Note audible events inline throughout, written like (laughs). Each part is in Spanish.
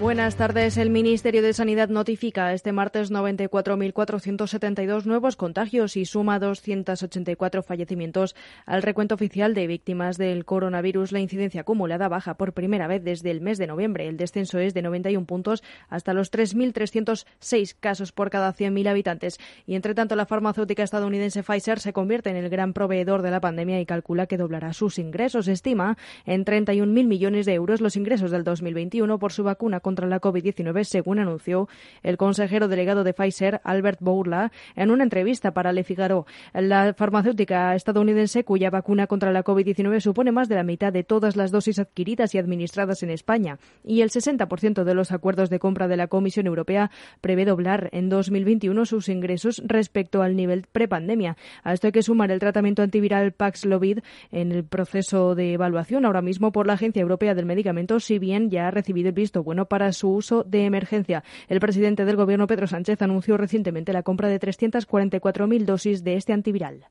Buenas tardes. El Ministerio de Sanidad notifica este martes 94.472 nuevos contagios y suma 284 fallecimientos al recuento oficial de víctimas del coronavirus. La incidencia acumulada baja por primera vez desde el mes de noviembre. El descenso es de 91 puntos hasta los 3.306 casos por cada 100.000 habitantes. Y entre tanto, la farmacéutica estadounidense Pfizer se convierte en el gran proveedor de la pandemia y calcula que doblará sus ingresos. Estima en 31.000 millones de euros los ingresos del 2021 por su vacuna la COVID-19, según anunció el consejero delegado de Pfizer, Albert Bourla, en una entrevista para Le Figaro. La farmacéutica estadounidense, cuya vacuna contra la COVID-19 supone más de la mitad de todas las dosis adquiridas y administradas en España, y el 60% de los acuerdos de compra de la Comisión Europea prevé doblar en 2021 sus ingresos respecto al nivel prepandemia. A esto hay que sumar el tratamiento antiviral Paxlovid en el proceso de evaluación ahora mismo por la Agencia Europea del Medicamento, si bien ya ha recibido el visto bueno para su uso de emergencia. El presidente del Gobierno, Pedro Sánchez, anunció recientemente la compra de 344.000 dosis de este antiviral.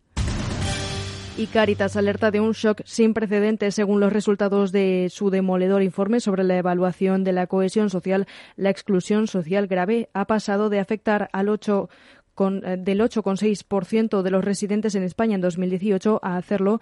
Y Caritas alerta de un shock sin precedentes según los resultados de su demoledor informe sobre la evaluación de la cohesión social. La exclusión social grave ha pasado de afectar al 8 con, eh, del 8,6% de los residentes en España en 2018 a hacerlo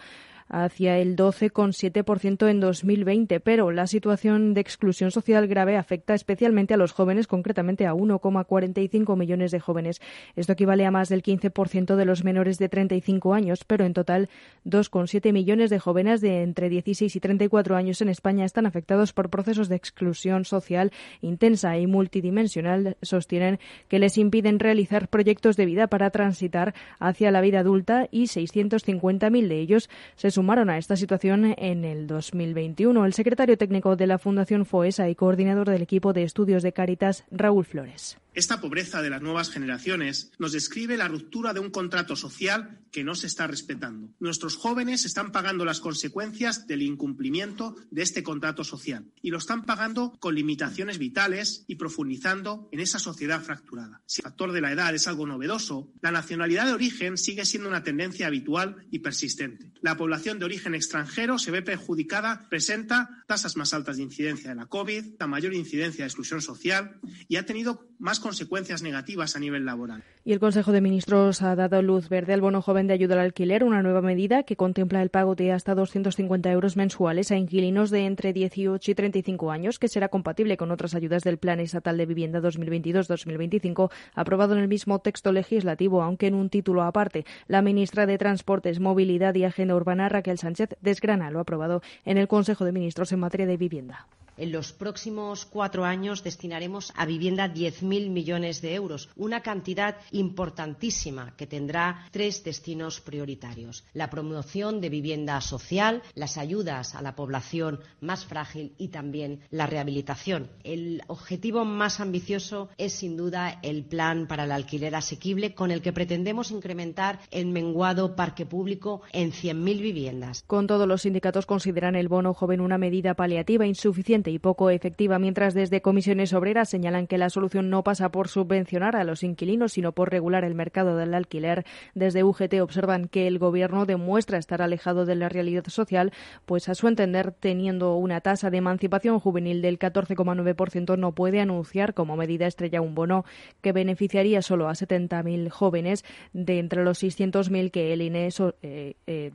hacia el 12,7% en 2020, pero la situación de exclusión social grave afecta especialmente a los jóvenes, concretamente a 1,45 millones de jóvenes. Esto equivale a más del 15% de los menores de 35 años, pero en total 2,7 millones de jóvenes de entre 16 y 34 años en España están afectados por procesos de exclusión social intensa y multidimensional, sostienen que les impiden realizar proyectos de vida para transitar hacia la vida adulta y 650.000 de ellos se sumaron a esta situación en el 2021. El secretario técnico de la Fundación FOESA y coordinador del equipo de estudios de Caritas, Raúl Flores. Esta pobreza de las nuevas generaciones nos describe la ruptura de un contrato social que no se está respetando. Nuestros jóvenes están pagando las consecuencias del incumplimiento de este contrato social y lo están pagando con limitaciones vitales y profundizando en esa sociedad fracturada. Si el factor de la edad es algo novedoso, la nacionalidad de origen sigue siendo una tendencia habitual y persistente. La población de origen extranjero se ve perjudicada, presenta tasas más altas de incidencia de la COVID, la mayor incidencia de exclusión social y ha tenido más consecuencias negativas a nivel laboral. Y el Consejo de Ministros ha dado luz verde al bono joven de ayuda al alquiler, una nueva medida que contempla el pago de hasta 250 euros mensuales a inquilinos de entre 18 y 35 años, que será compatible con otras ayudas del Plan Estatal de Vivienda 2022-2025, aprobado en el mismo texto legislativo, aunque en un título aparte. La ministra de Transportes, Movilidad y Agenda Urbana, Raquel Sánchez, desgrana lo aprobado en el Consejo de Ministros en materia de vivienda. En los próximos cuatro años destinaremos a vivienda 10.000 millones de euros, una cantidad importantísima que tendrá tres destinos prioritarios. La promoción de vivienda social, las ayudas a la población más frágil y también la rehabilitación. El objetivo más ambicioso es, sin duda, el plan para el alquiler asequible, con el que pretendemos incrementar el menguado parque público en 100.000 viviendas. Con todos los sindicatos consideran el bono joven una medida paliativa insuficiente y poco efectiva, mientras desde comisiones obreras señalan que la solución no pasa por subvencionar a los inquilinos, sino por regular el mercado del alquiler. Desde UGT observan que el Gobierno demuestra estar alejado de la realidad social, pues a su entender, teniendo una tasa de emancipación juvenil del 14,9%, no puede anunciar como medida estrella un bono que beneficiaría solo a 70.000 jóvenes de entre los 600.000 que el INE eh, eh,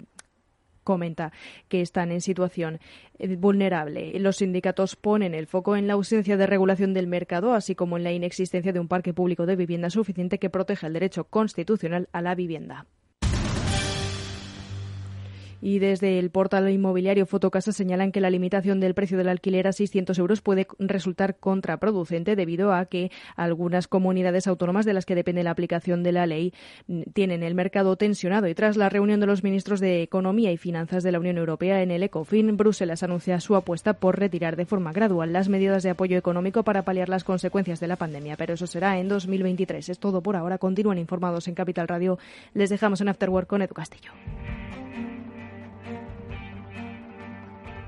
comenta que están en situación eh, vulnerable. Los sindicatos ponen el foco en la ausencia de regulación del mercado, así como en la inexistencia de un parque público de vivienda suficiente que proteja el derecho constitucional a la vivienda. Y desde el portal inmobiliario Fotocasa señalan que la limitación del precio del alquiler a 600 euros puede resultar contraproducente debido a que algunas comunidades autónomas de las que depende la aplicación de la ley tienen el mercado tensionado. Y tras la reunión de los ministros de Economía y Finanzas de la Unión Europea en el ECOFIN, Bruselas anuncia su apuesta por retirar de forma gradual las medidas de apoyo económico para paliar las consecuencias de la pandemia. Pero eso será en 2023. Es todo por ahora. Continúan informados en Capital Radio. Les dejamos en Afterwork con Edu Castillo.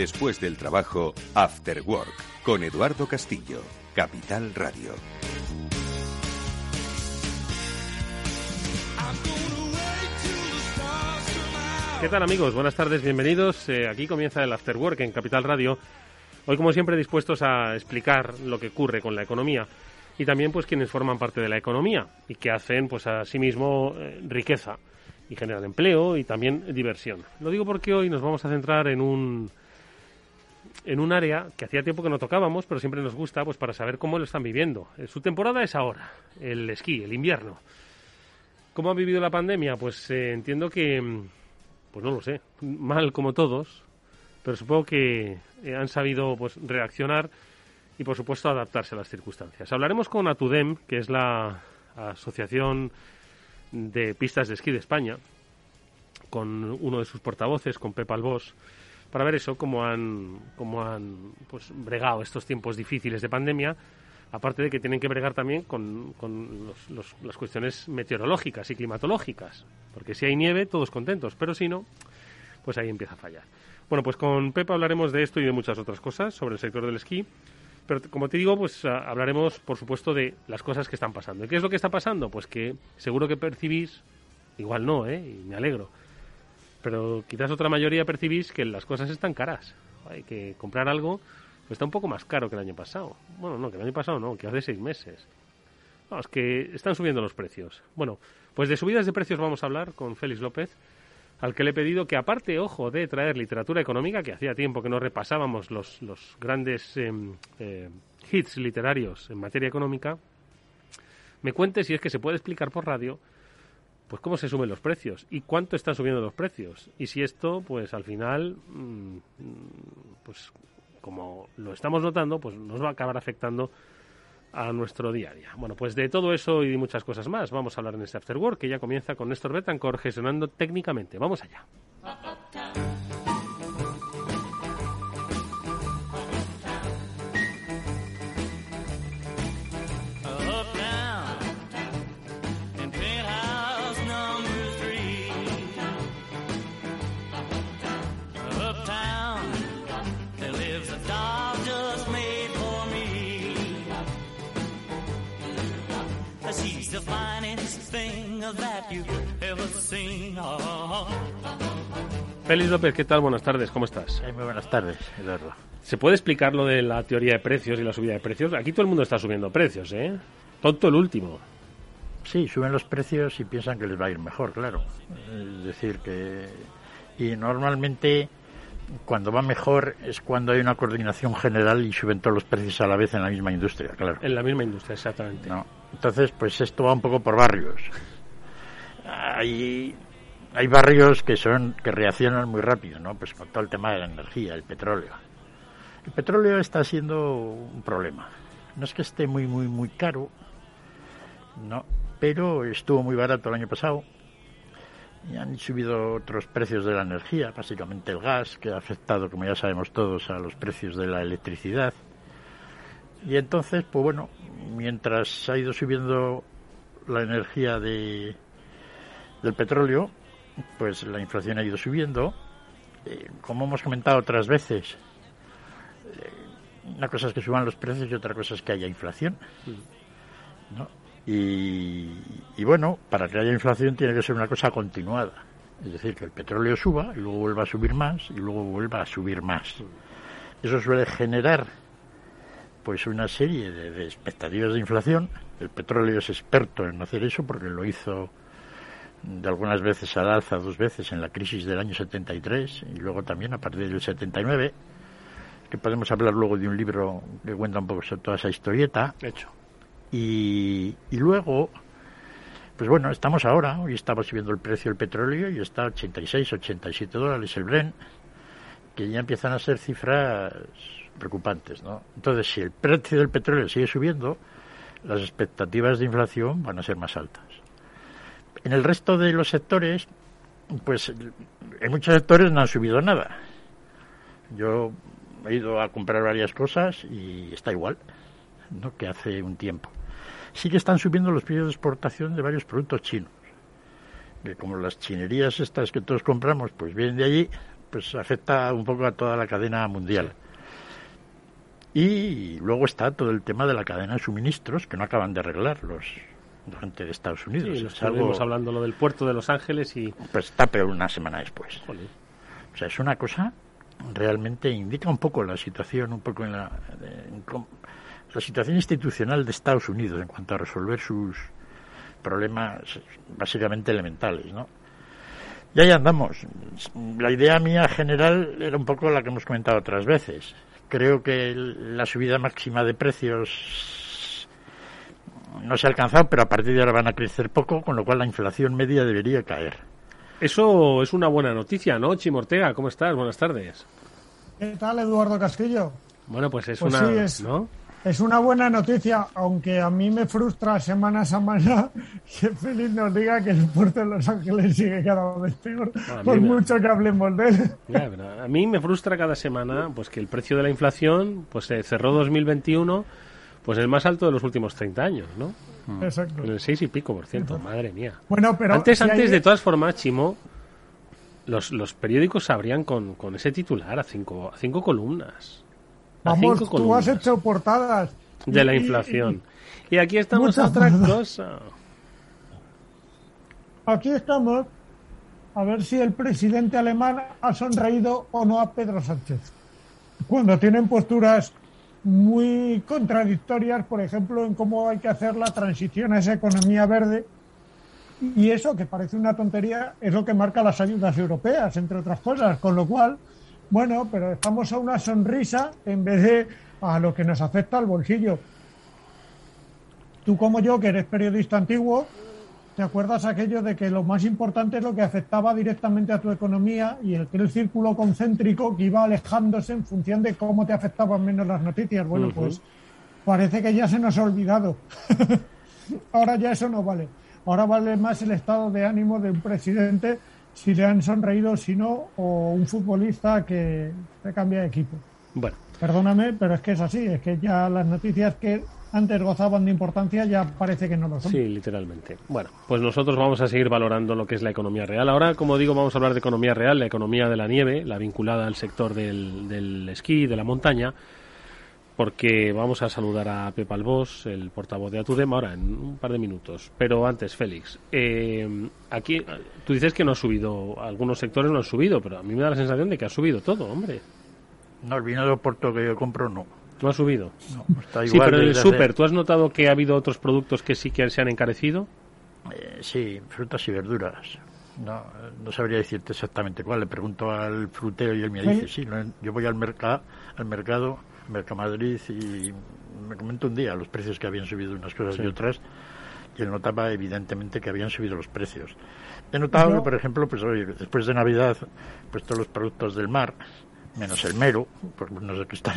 Después del trabajo, After Work, con Eduardo Castillo, Capital Radio. ¿Qué tal amigos? Buenas tardes, bienvenidos. Eh, aquí comienza el After Work en Capital Radio. Hoy, como siempre, dispuestos a explicar lo que ocurre con la economía y también pues quienes forman parte de la economía y que hacen pues asimismo eh, riqueza y generan empleo y también diversión. Lo digo porque hoy nos vamos a centrar en un en un área que hacía tiempo que no tocábamos, pero siempre nos gusta pues para saber cómo lo están viviendo. Eh, su temporada es ahora, el esquí, el invierno. ¿Cómo ha vivido la pandemia? Pues eh, entiendo que, mm, pues no lo sé, mal como todos, pero supongo que eh, han sabido pues reaccionar y por supuesto adaptarse a las circunstancias. Hablaremos con Atudem, que es la Asociación de Pistas de Esquí de España, con uno de sus portavoces, con Pepa Albós, para ver eso, cómo han, cómo han pues, bregado estos tiempos difíciles de pandemia, aparte de que tienen que bregar también con, con las cuestiones meteorológicas y climatológicas, porque si hay nieve, todos contentos, pero si no, pues ahí empieza a fallar. Bueno, pues con Pepa hablaremos de esto y de muchas otras cosas sobre el sector del esquí, pero como te digo, pues hablaremos, por supuesto, de las cosas que están pasando. ¿Y qué es lo que está pasando? Pues que seguro que percibís, igual no, ¿eh? y me alegro, pero quizás otra mayoría percibís que las cosas están caras. Hay que comprar algo pues está un poco más caro que el año pasado. Bueno, no, que el año pasado no, que hace seis meses. Vamos, que están subiendo los precios. Bueno, pues de subidas de precios vamos a hablar con Félix López, al que le he pedido que aparte, ojo, de traer literatura económica, que hacía tiempo que no repasábamos los, los grandes em, eh, hits literarios en materia económica, me cuente si es que se puede explicar por radio pues cómo se suben los precios y cuánto están subiendo los precios y si esto pues al final mm, pues como lo estamos notando pues nos va a acabar afectando a nuestro día. Bueno, pues de todo eso y de muchas cosas más vamos a hablar en este After Work que ya comienza con Néstor Betancourt gestionando técnicamente. Vamos allá. Félix López, ¿qué tal? Buenas tardes, ¿cómo estás? muy buenas tardes, Eduardo. ¿Se puede explicar lo de la teoría de precios y la subida de precios? Aquí todo el mundo está subiendo precios, ¿eh? Tonto el último. Sí, suben los precios y piensan que les va a ir mejor, claro. Es decir, que. Y normalmente, cuando va mejor, es cuando hay una coordinación general y suben todos los precios a la vez en la misma industria, claro. En la misma industria, exactamente. No. Entonces, pues esto va un poco por barrios. Hay hay barrios que son que reaccionan muy rápido, ¿no? Pues con todo el tema de la energía, el petróleo. El petróleo está siendo un problema. No es que esté muy muy muy caro, no, pero estuvo muy barato el año pasado. Y han subido otros precios de la energía, básicamente el gas, que ha afectado, como ya sabemos todos, a los precios de la electricidad. Y entonces, pues bueno, mientras ha ido subiendo la energía de, del petróleo, pues la inflación ha ido subiendo. Eh, como hemos comentado otras veces, eh, una cosa es que suban los precios y otra cosa es que haya inflación. Y, bueno, para que haya inflación tiene que ser una cosa continuada. Es decir, que el petróleo suba y luego vuelva a subir más y luego vuelva a subir más. Eso suele generar pues una serie de, expectativas de inflación. El petróleo es experto en hacer eso porque lo hizo de algunas veces al alza, dos veces en la crisis del año 73 y luego también a partir del 79, que podemos hablar luego de un libro que cuenta un poco sobre toda esa historieta. Hecho. Y, y luego, pues bueno, estamos ahora, hoy estamos subiendo el precio del petróleo y está a 86, 87 dólares el Bren, que ya empiezan a ser cifras preocupantes, ¿no? Entonces, si el precio del petróleo sigue subiendo, las expectativas de inflación van a ser más altas. En el resto de los sectores, pues en muchos sectores no han subido nada. Yo he ido a comprar varias cosas y está igual, ¿no? Que hace un tiempo. Sí que están subiendo los precios de exportación de varios productos chinos. Que como las chinerías estas que todos compramos, pues vienen de allí, pues afecta un poco a toda la cadena mundial. Y luego está todo el tema de la cadena de suministros que no acaban de arreglar los gente de Estados Unidos. Sí, es hablando lo del puerto de Los Ángeles y... Pues está peor una semana después. O sea, es una cosa realmente indica un poco la situación, un poco en la, la situación institucional de Estados Unidos en cuanto a resolver sus problemas básicamente elementales, ¿no? Y ahí andamos. La idea mía general era un poco la que hemos comentado otras veces creo que la subida máxima de precios no se ha alcanzado, pero a partir de ahora van a crecer poco, con lo cual la inflación media debería caer. Eso es una buena noticia, ¿no, Chimortega? ¿Cómo estás? Buenas tardes. ¿Qué tal, Eduardo Castillo? Bueno, pues es pues una... ¿no? Es una buena noticia, aunque a mí me frustra semana a semana (laughs) que Félix nos diga que el puerto de Los Ángeles sigue cada vez peor, por mucho que hablemos de él. a mí me frustra cada semana pues que el precio de la inflación pues se cerró 2021 pues el más alto de los últimos 30 años, ¿no? Mm. Exacto. En el 6 y pico por ciento, madre mía. Bueno, pero antes, antes de todas formas, Chimo, los, los periódicos sabrían con, con ese titular a cinco, a cinco columnas. Vamos, tú has hecho portadas. De la inflación. Y, aquí estamos a otra cosa. Aquí estamos a ver si el presidente alemán ha sonreído o no a Pedro Sánchez. Cuando tienen posturas muy contradictorias, por ejemplo, en cómo hay que hacer la transición a esa economía verde. Y eso, que parece una tontería, es lo que marca las ayudas europeas, entre otras cosas. Con lo cual, bueno, pero estamos a una sonrisa en vez de a lo que nos afecta al bolsillo. Tú como yo, que eres periodista antiguo, ¿te acuerdas aquello de que lo más importante es lo que afectaba directamente a tu economía y el, el círculo concéntrico que iba alejándose en función de cómo te afectaban menos las noticias? Bueno, pues parece que ya se nos ha olvidado. (laughs) Ahora ya eso no vale. Ahora vale más el estado de ánimo de un presidente si le han sonreído, si no, o un futbolista que se cambia de equipo. Bueno. Perdóname, pero es que es así, es que ya las noticias que antes gozaban de importancia ya parece que no lo son. Sí, literalmente. Bueno, pues nosotros vamos a seguir valorando lo que es la economía real. Ahora, como digo, vamos a hablar de economía real, la economía de la nieve, la vinculada al sector del, del esquí, de la montaña porque vamos a saludar a Pepa Albós, el portavoz de Atudem, ahora en un par de minutos. Pero antes, Félix, eh, aquí tú dices que no ha subido, algunos sectores no han subido, pero a mí me da la sensación de que ha subido todo, hombre. No, el vino de Oporto que yo compro no. ¿No ha subido? No, (laughs) está igual sí, pero en el súper, ¿tú has notado que ha habido otros productos que sí que se han encarecido? Eh, sí, frutas y verduras. No, no sabría decirte exactamente cuál. Le pregunto al frutero y él me dice, sí, yo voy al, mercado al mercado Mercamadrid y me comentó un día los precios que habían subido unas cosas y otras y él notaba evidentemente que habían subido los precios. He notado por ejemplo, pues hoy, después de Navidad, pues todos los productos del mar, menos el mero, pues no sé qué está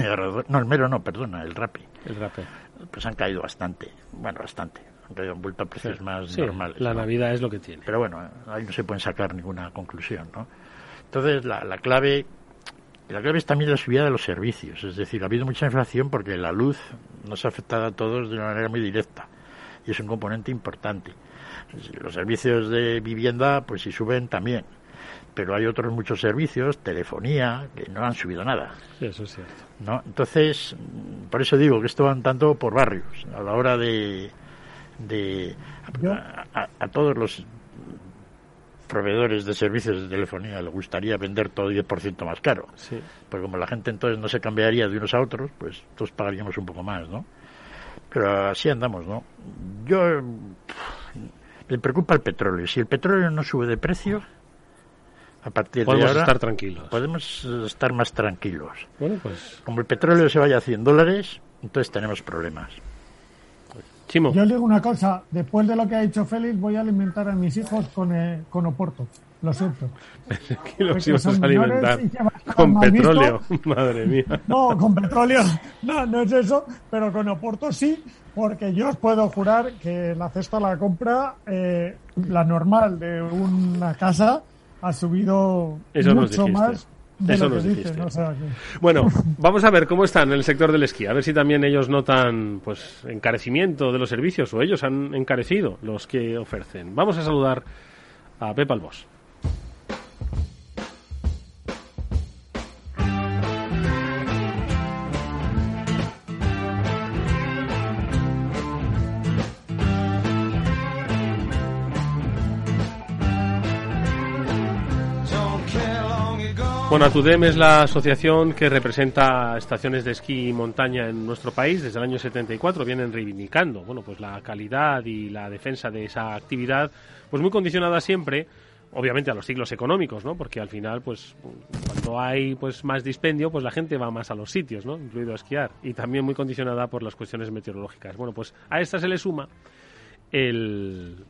no el mero no, perdona, el rapi. El rapi. Pues han caído bastante, bueno, bastante. Han caído, han vuelto a precios más normales. La Navidad es lo que tiene. Pero bueno, ahí no se pueden sacar ninguna conclusión, ¿no? Entonces, la, la clave la clave es también la subida de los servicios, es decir, ha habido mucha inflación porque la luz nos ha afectado a todos de una manera muy directa y es un componente importante. Los servicios de vivienda, pues si suben también, pero hay otros muchos servicios, telefonía, que no han subido nada. eso es cierto. ¿no? Entonces, por eso digo que esto van tanto por barrios, a la hora de, de a, todos los proveedores de servicios de telefonía le gustaría vender todo 10% más caro. Sí. Porque como la gente entonces no se cambiaría de unos a otros, pues todos pagaríamos un poco más, ¿no? Pero así andamos, ¿no? Yo me preocupa el petróleo. Si el petróleo no sube de precio, a partir podemos de ahora estar tranquilos. Podemos estar más tranquilos. Bueno, pues como el petróleo se vaya a 100 dólares, entonces tenemos problemas. Yo digo una cosa, después de lo que ha dicho Félix, voy a alimentar a mis hijos con, eh, con Oporto. Lo siento. que los ibas a alimentar (laughs) con petróleo, (laughs) madre mía. No, con petróleo, no, no es eso, pero con Oporto sí, porque yo os puedo jurar que la cesta la compra, eh, la normal de una casa, ha subido mucho más eso nos dijiste. Bueno, vamos a ver cómo están en el sector del esquí, a ver si también ellos notan pues encarecimiento de los servicios o ellos han encarecido los que ofrecen. Vamos a saludar a Pepa Albos. Bueno, es la asociación que representa estaciones de esquí y montaña en nuestro país. Desde el año 74 vienen reivindicando, bueno, pues la calidad y la defensa de esa actividad, pues muy condicionada siempre, obviamente a los ciclos económicos, ¿no? Porque al final, pues cuando hay pues más dispendio, pues la gente va más a los sitios, ¿no? Incluido a esquiar y también muy condicionada por las cuestiones meteorológicas. Bueno, pues a esta se le suma el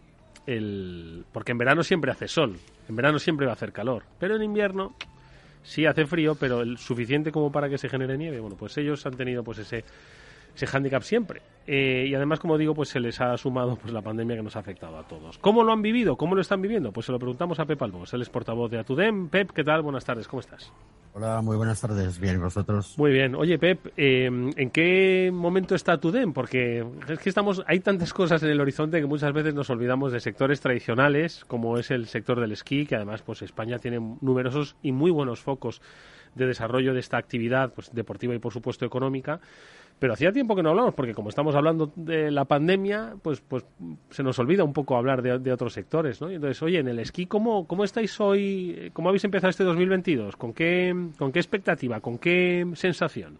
el porque en verano siempre hace sol, en verano siempre va a hacer calor, pero en invierno sí hace frío, pero el suficiente como para que se genere nieve. Bueno, pues ellos han tenido pues ese ese hándicap siempre. Eh, y además, como digo, pues se les ha sumado pues la pandemia que nos ha afectado a todos. ¿Cómo lo han vivido? ¿Cómo lo están viviendo? Pues se lo preguntamos a Pep Albos, él es portavoz de Atudem. Pep, ¿qué tal? Buenas tardes, ¿cómo estás? Hola, muy buenas tardes. Bien, ¿vosotros? Muy bien. Oye, Pep, eh, ¿en qué momento está Atudem? Porque es que estamos, hay tantas cosas en el horizonte que muchas veces nos olvidamos de sectores tradicionales, como es el sector del esquí, que además pues España tiene numerosos y muy buenos focos de desarrollo de esta actividad pues, deportiva y, por supuesto, económica. Pero hacía tiempo que no hablamos, porque como estamos hablando de la pandemia, pues, pues se nos olvida un poco hablar de, otros sectores, ¿no? entonces, oye, en el esquí, ¿cómo, ¿cómo estáis hoy? ¿Cómo habéis empezado este 2022? ¿Con qué, con qué expectativa? ¿Con qué sensación?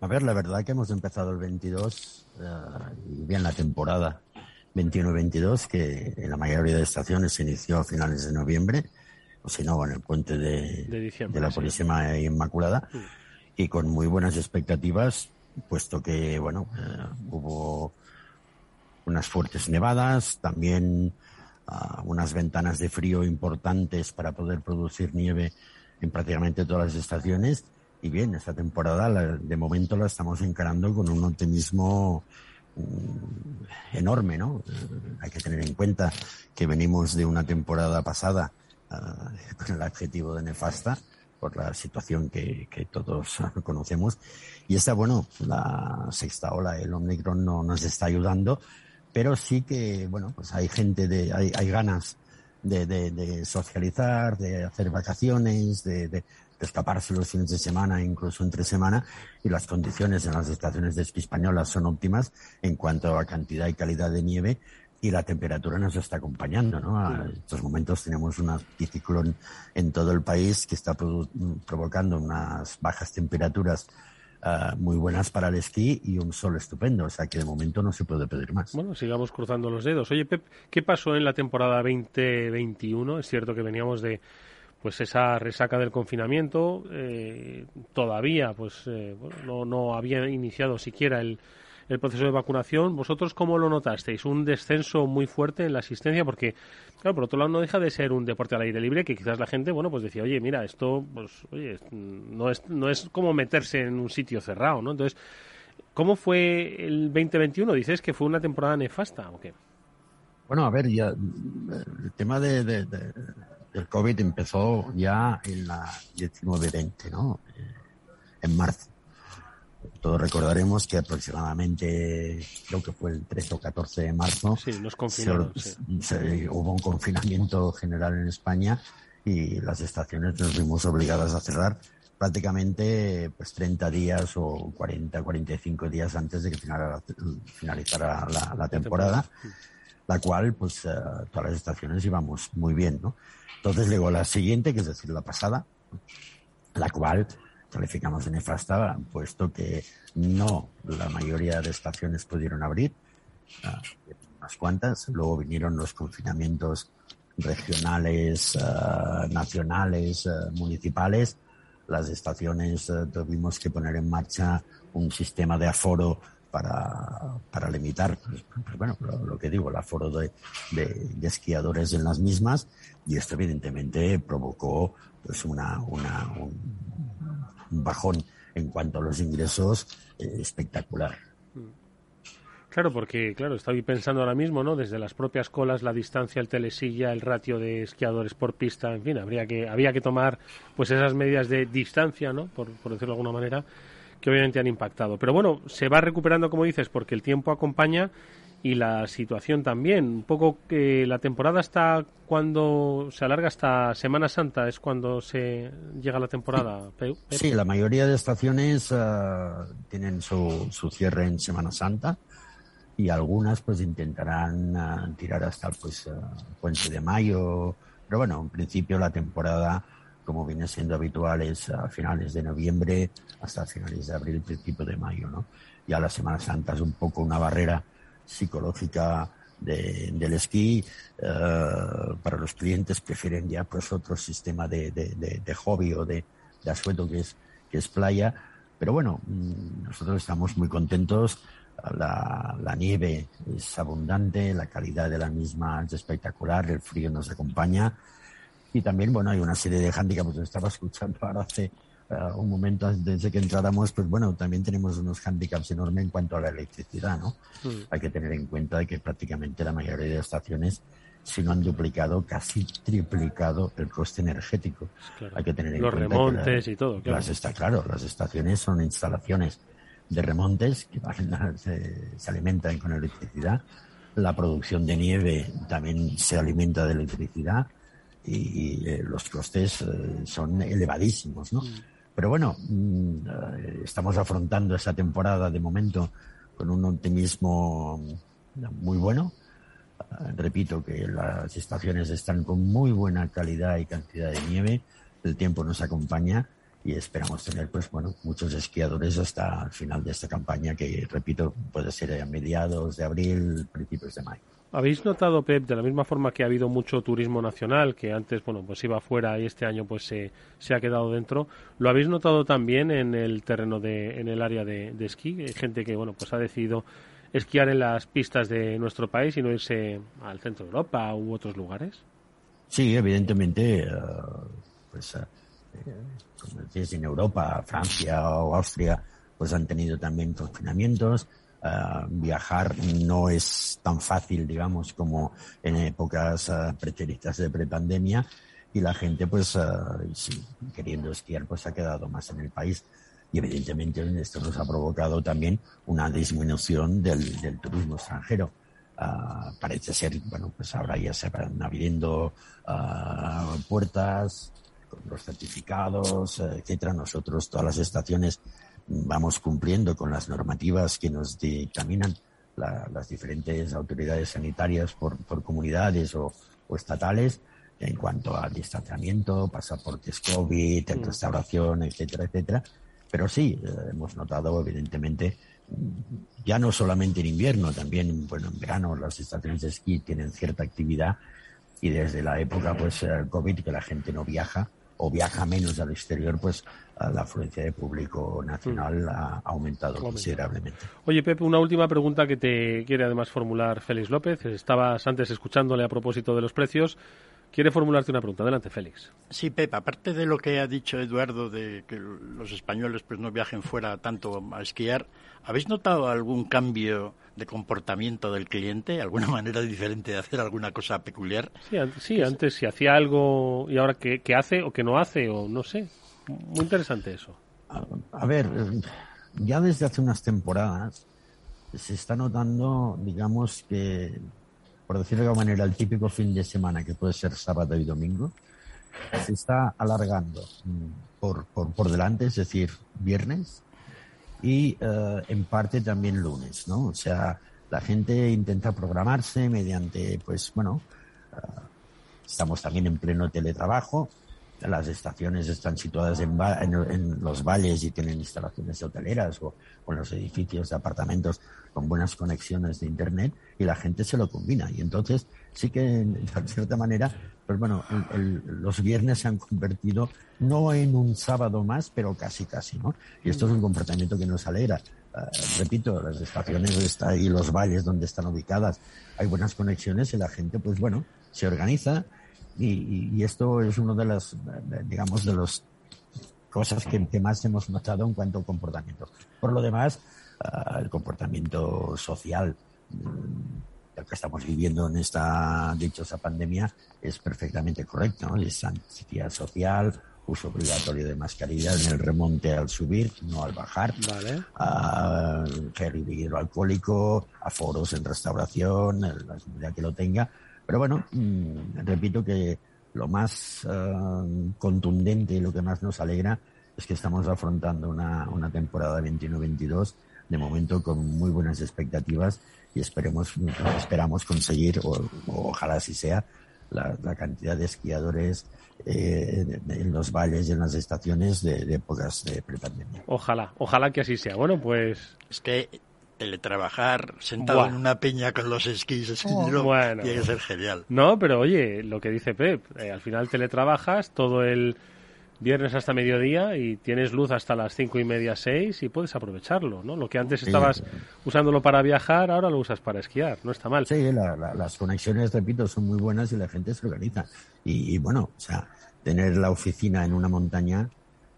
A ver, la verdad que hemos empezado el 22 eh, y bien la temporada 21-22, que en la mayoría de estaciones se inició a finales de noviembre, o si no, en el puente de, de, la Purísima Inmaculada, mm. y con muy buenas expectativas puesto que, bueno, eh, hubo unas fuertes nevadas, también ah, unas ventanas de frío importantes para poder producir nieve en prácticamente todas las estaciones. Y bien, esta temporada de momento la estamos encarando con un optimismo mm, enorme, ¿no? Eh, hay que tener en cuenta que venimos de una temporada pasada (laughs) con el adjetivo de nefasta, por la situación que, que, todos (laughs) conocemos. Y esta, bueno, la sexta ola, el Omicron no nos está ayudando, pero sí que, bueno, pues hay gente de, hay, hay ganas de, de, de, socializar, de hacer vacaciones, de, de, escaparse los fines de semana, incluso entre semana, y las condiciones en las estaciones de esquí españolas son óptimas en cuanto a cantidad y calidad de nieve y la temperatura nos está acompañando, ¿no? En estos momentos tenemos un anticiclón en todo el país que está provocando unas bajas temperaturas uh, muy buenas para el esquí y un sol estupendo, o sea que de momento no se puede pedir más. Bueno, sigamos cruzando los dedos. Oye, Pep, ¿qué pasó en la temporada 2021? Es cierto que veníamos de pues esa resaca del confinamiento, eh, todavía pues eh, bueno, no, no había iniciado siquiera el el proceso de vacunación. ¿Vosotros cómo lo notasteis? ¿Un descenso muy fuerte en la asistencia? Porque, claro, por otro lado no deja de ser un deporte al aire libre que quizás la gente, bueno, pues decía, oye, mira, esto, pues, oye, no es, no es como meterse en un sitio cerrado, ¿no? Entonces, ¿cómo fue el 2021? Dices que fue una temporada nefasta, ¿o qué? Bueno, a ver, ya el tema de, del COVID empezó ya en la 19-20, ¿no? Eh, en marzo. Todos recordaremos que aproximadamente, creo que fue el 13 o 14 de marzo, sí, hubo un confinamiento general en España y las estaciones nos vimos obligadas a cerrar prácticamente pues 30 días o 40, 45 días antes de que finalizara, la, temporada. la cual, pues, todas las estaciones íbamos muy bien, ¿no? Entonces llegó la siguiente, que es decir, la pasada, la cual calificamos de nefasta, puesto que no la mayoría de estaciones pudieron abrir, ah, unas cuantas, luego vinieron los confinamientos regionales, ah, nacionales, ah, municipales, las estaciones tuvimos que poner en marcha un sistema de aforo para, para limitar, pues, pues, bueno, lo, que digo, el aforo de, de, esquiadores en las mismas. Y esto evidentemente provocó pues una, una un, bajón en cuanto a los ingresos eh, espectacular. Claro, porque claro, estoy pensando ahora mismo, ¿no? Desde las propias colas, la distancia, el telesilla, el ratio de esquiadores por pista, en fin, habría que había que tomar pues esas medidas de distancia, ¿no? Por, por decirlo de alguna manera, que obviamente han impactado. Pero bueno, se va recuperando, como dices, porque el tiempo acompaña y la situación también. Un poco que la temporada está cuando se alarga hasta Semana Santa, es cuando se llega la temporada. Sí, la mayoría de estaciones ah, tienen su, su, cierre en Semana Santa y algunas pues intentarán ah, tirar hasta pues uh, puente de mayo. Pero bueno, en principio la temporada como viene siendo habitual, es a finales de noviembre hasta finales de abril, principio de mayo, ¿no? Ya la Semana Santa es un poco una barrera psicológica del esquí. Eh, para los clientes prefieren ya pues otro sistema de, de, hobby o de, asueto que es, que es playa. Pero bueno, mm, nosotros estamos muy contentos. La, la, nieve es abundante, la calidad de la misma es espectacular, el frío nos acompaña y también, bueno, hay una serie de handicaps, estaba escuchando ahora hace un momento antes de que entráramos, pues bueno, también tenemos unos handicaps enormes en cuanto a la electricidad, ¿no? Mm. Hay que tener en cuenta que prácticamente la mayoría de estaciones si no han duplicado, casi triplicado el coste energético. Hay que tener en Los remontes y todo. Claro. Las está claro, las estaciones son instalaciones de remontes que se, se, alimentan con electricidad. La producción de nieve también se alimenta de electricidad y, eh, los costes eh, son elevadísimos, ¿no? Mm. Pero bueno, mm, eh, estamos afrontando esa temporada de momento con un optimismo muy bueno. repito que las estaciones están con muy buena calidad y cantidad de nieve, el tiempo nos acompaña y esperamos tener pues bueno muchos esquiadores hasta el final de esta campaña que repito puede ser a mediados de abril, principios de mayo. ¿Habéis notado, Pep, de la misma forma que ha habido mucho turismo nacional, que antes, bueno, pues iba fuera y este año pues se, se ha quedado dentro, ¿lo habéis notado también en el terreno de, en el área de, esquí? Gente que, bueno, pues ha decidido esquiar en las pistas de nuestro país y no irse al centro de Europa u otros lugares. Sí, evidentemente, eh, pues, eh, como decís, en Europa, Francia o Austria, pues han tenido también confinamientos Uh, viajar no es tan fácil, digamos, como en épocas uh, pretéritas de prepandemia y la gente, pues, uh, sí, queriendo esquiar, pues ha quedado más en el país. Y evidentemente esto nos ha provocado también una disminución del, del turismo extranjero. parece ser, bueno, pues ahora ya se van abriendo puertas los certificados, etcétera. Nosotros, todas las estaciones vamos cumpliendo con las normativas que nos dictaminan las diferentes autoridades sanitarias por, por comunidades o, estatales en cuanto a distanciamiento, pasaportes COVID, en mm. restauración, etcétera, etcétera. Pero sí, eh, hemos notado evidentemente, ya no solamente en invierno, también bueno, en verano las estaciones de esquí tienen cierta actividad y desde la época pues eh, COVID que la gente no viaja o viaja menos al exterior, pues la afluencia de público nacional mm. ha aumentado considerablemente. Oye, Pepe, una última pregunta que te quiere además formular Félix López. Estabas antes escuchándole a propósito de los precios. Quiere formularte una pregunta. Adelante, Félix. Sí, Pepe, aparte de lo que ha dicho Eduardo de que los españoles pues no viajen fuera tanto a esquiar, ¿habéis notado algún cambio de comportamiento del cliente? ¿Alguna manera diferente de hacer alguna cosa peculiar? Sí, antes, sí, antes si hacía algo y ahora qué hace o que no hace o no sé. Muy interesante eso. A, ver, ya desde hace unas temporadas se está notando, digamos que, por decirlo de alguna manera, el típico fin de semana que puede ser sábado y domingo, se está alargando mm, por, por, por delante, es decir, viernes, y eh, en parte también lunes, ¿no? O sea, la gente intenta programarse mediante, pues bueno, ah, estamos también en pleno teletrabajo, las estaciones están situadas en, en, los valles y tienen instalaciones hoteleras o, en los edificios de apartamentos con buenas conexiones de internet y la gente se lo combina. Y entonces sí que, de cierta manera, pues bueno, los viernes se han convertido no en un sábado más, pero casi casi, ¿no? Y esto es un comportamiento que nos alegra. Ah, repito, las estaciones y los valles donde están ubicadas hay buenas conexiones y la gente, pues bueno, se organiza y, esto es uno de las, digamos, de las cosas que, más hemos notado en cuanto al comportamiento. Por lo demás, ah, el comportamiento social mm, que estamos viviendo en esta dichosa pandemia es perfectamente correcto. ¿no? Distancia social, uso obligatorio de mascarilla en el remonte al subir, no al bajar. Vale. Uh, gel hidroalcohólico, aforos en restauración, la comunidad que lo tenga. Pero bueno, mm, repito que lo más uh, contundente y lo que más nos alegra es que estamos afrontando una, una temporada 21-22 de momento con muy buenas expectativas y esperemos, esperamos conseguir, o, ojalá así sea, la, la cantidad de esquiadores eh, en los valles y en las estaciones de, épocas de prepandemia. Ojalá, ojalá que así sea. Bueno, pues... Es que teletrabajar sentado en una peña con los esquís bueno, tiene que ser genial. No, pero oye, lo que dice Pep, eh, al final teletrabajas todo el viernes hasta mediodía y tienes luz hasta las cinco y media, seis y puedes aprovecharlo, ¿no? Lo que antes estabas usándolo para viajar, ahora lo usas para esquiar, no está mal. Sí, las conexiones, repito, son muy buenas y la gente se organiza. Y, bueno, o sea, tener la oficina en una montaña,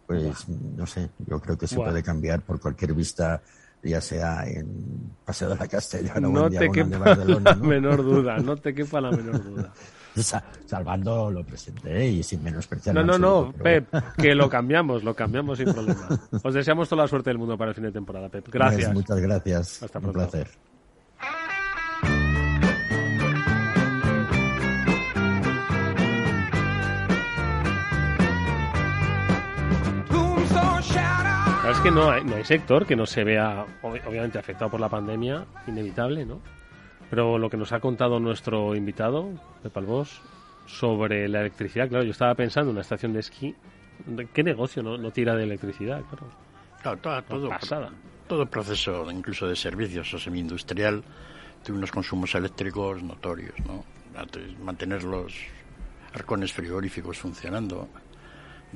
pues no sé, yo creo que se puede cambiar por cualquier vista ya sea en Paseo de la Castellana no o en te quepa Barcelona. La menor (laughs) duda, no te quepa la menor duda. (laughs) salvando lo presente y sin menospreciar. No, no, no, Pep, que lo (laughs) cambiamos, lo cambiamos sin problema. Os deseamos toda la suerte del mundo para el fin de temporada, Pep. Gracias. muchas gracias. Hasta pronto. Un placer. Que no hay, no hay sector que no se vea, obviamente, afectado por la pandemia, inevitable, ¿no? Pero lo que nos ha contado nuestro invitado, de Palvos, sobre la electricidad, claro, yo estaba pensando en una estación de esquí, ¿qué negocio no, no tira de electricidad? Claro, claro todo, todo, todo proceso, incluso de servicios o semi-industrial, tiene unos consumos eléctricos notorios, ¿no? Mantener los arcones frigoríficos funcionando,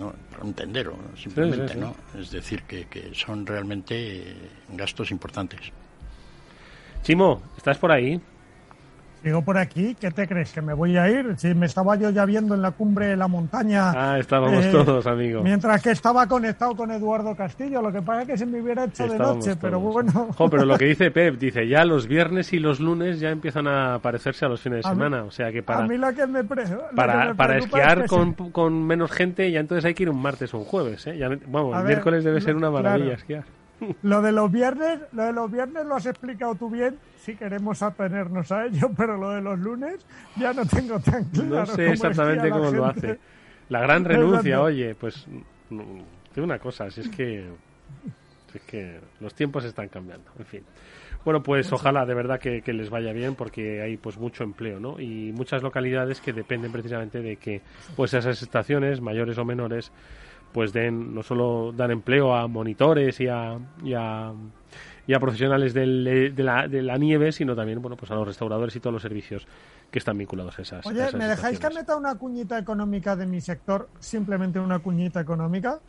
¿no? un tendero, simplemente, ¿no? Es decir, que, que son realmente gastos importantes. Chimo, ¿estás por ahí? Sigo por aquí, ¿qué te crees? ¿Que me voy a ir? Si me estaba yo ya viendo en la cumbre de la montaña. Ah, estábamos eh, todos, amigo. Mientras que estaba conectado con Eduardo Castillo, lo que pasa es que se me hubiera hecho de noche, pero bueno. pero lo que dice (laughs) Pep, dice ya los viernes y los lunes ya empiezan a parecerse a los fines de semana. o sea que para. A mí lo que me, para, para esquiar con, con, menos gente, ya entonces hay que ir un martes o un jueves, ¿eh? Ya, vamos, el miércoles debe ser una maravilla esquiar. Lo de los viernes, lo de los viernes lo has explicado tú bien, si queremos atenernos a ello, (laughs) pero lo de los lunes ya no tengo tan claro. No sé exactamente cómo lo hace. La gran renuncia, oye, pues tengo una cosa, si es que es que los tiempos están cambiando, en fin. Bueno, pues ojalá de verdad que, que, les vaya bien porque hay pues mucho empleo, ¿no? Y muchas localidades que dependen precisamente de que pues esas estaciones, mayores o menores, pues den no solo dan empleo a monitores y a, y a, profesionales del, de, la, de la nieve, sino también bueno pues a los restauradores y todos los servicios que están vinculados a esas. Oye, ¿me dejáis que meta una cuñita económica de mi sector? Simplemente una cuñita económica.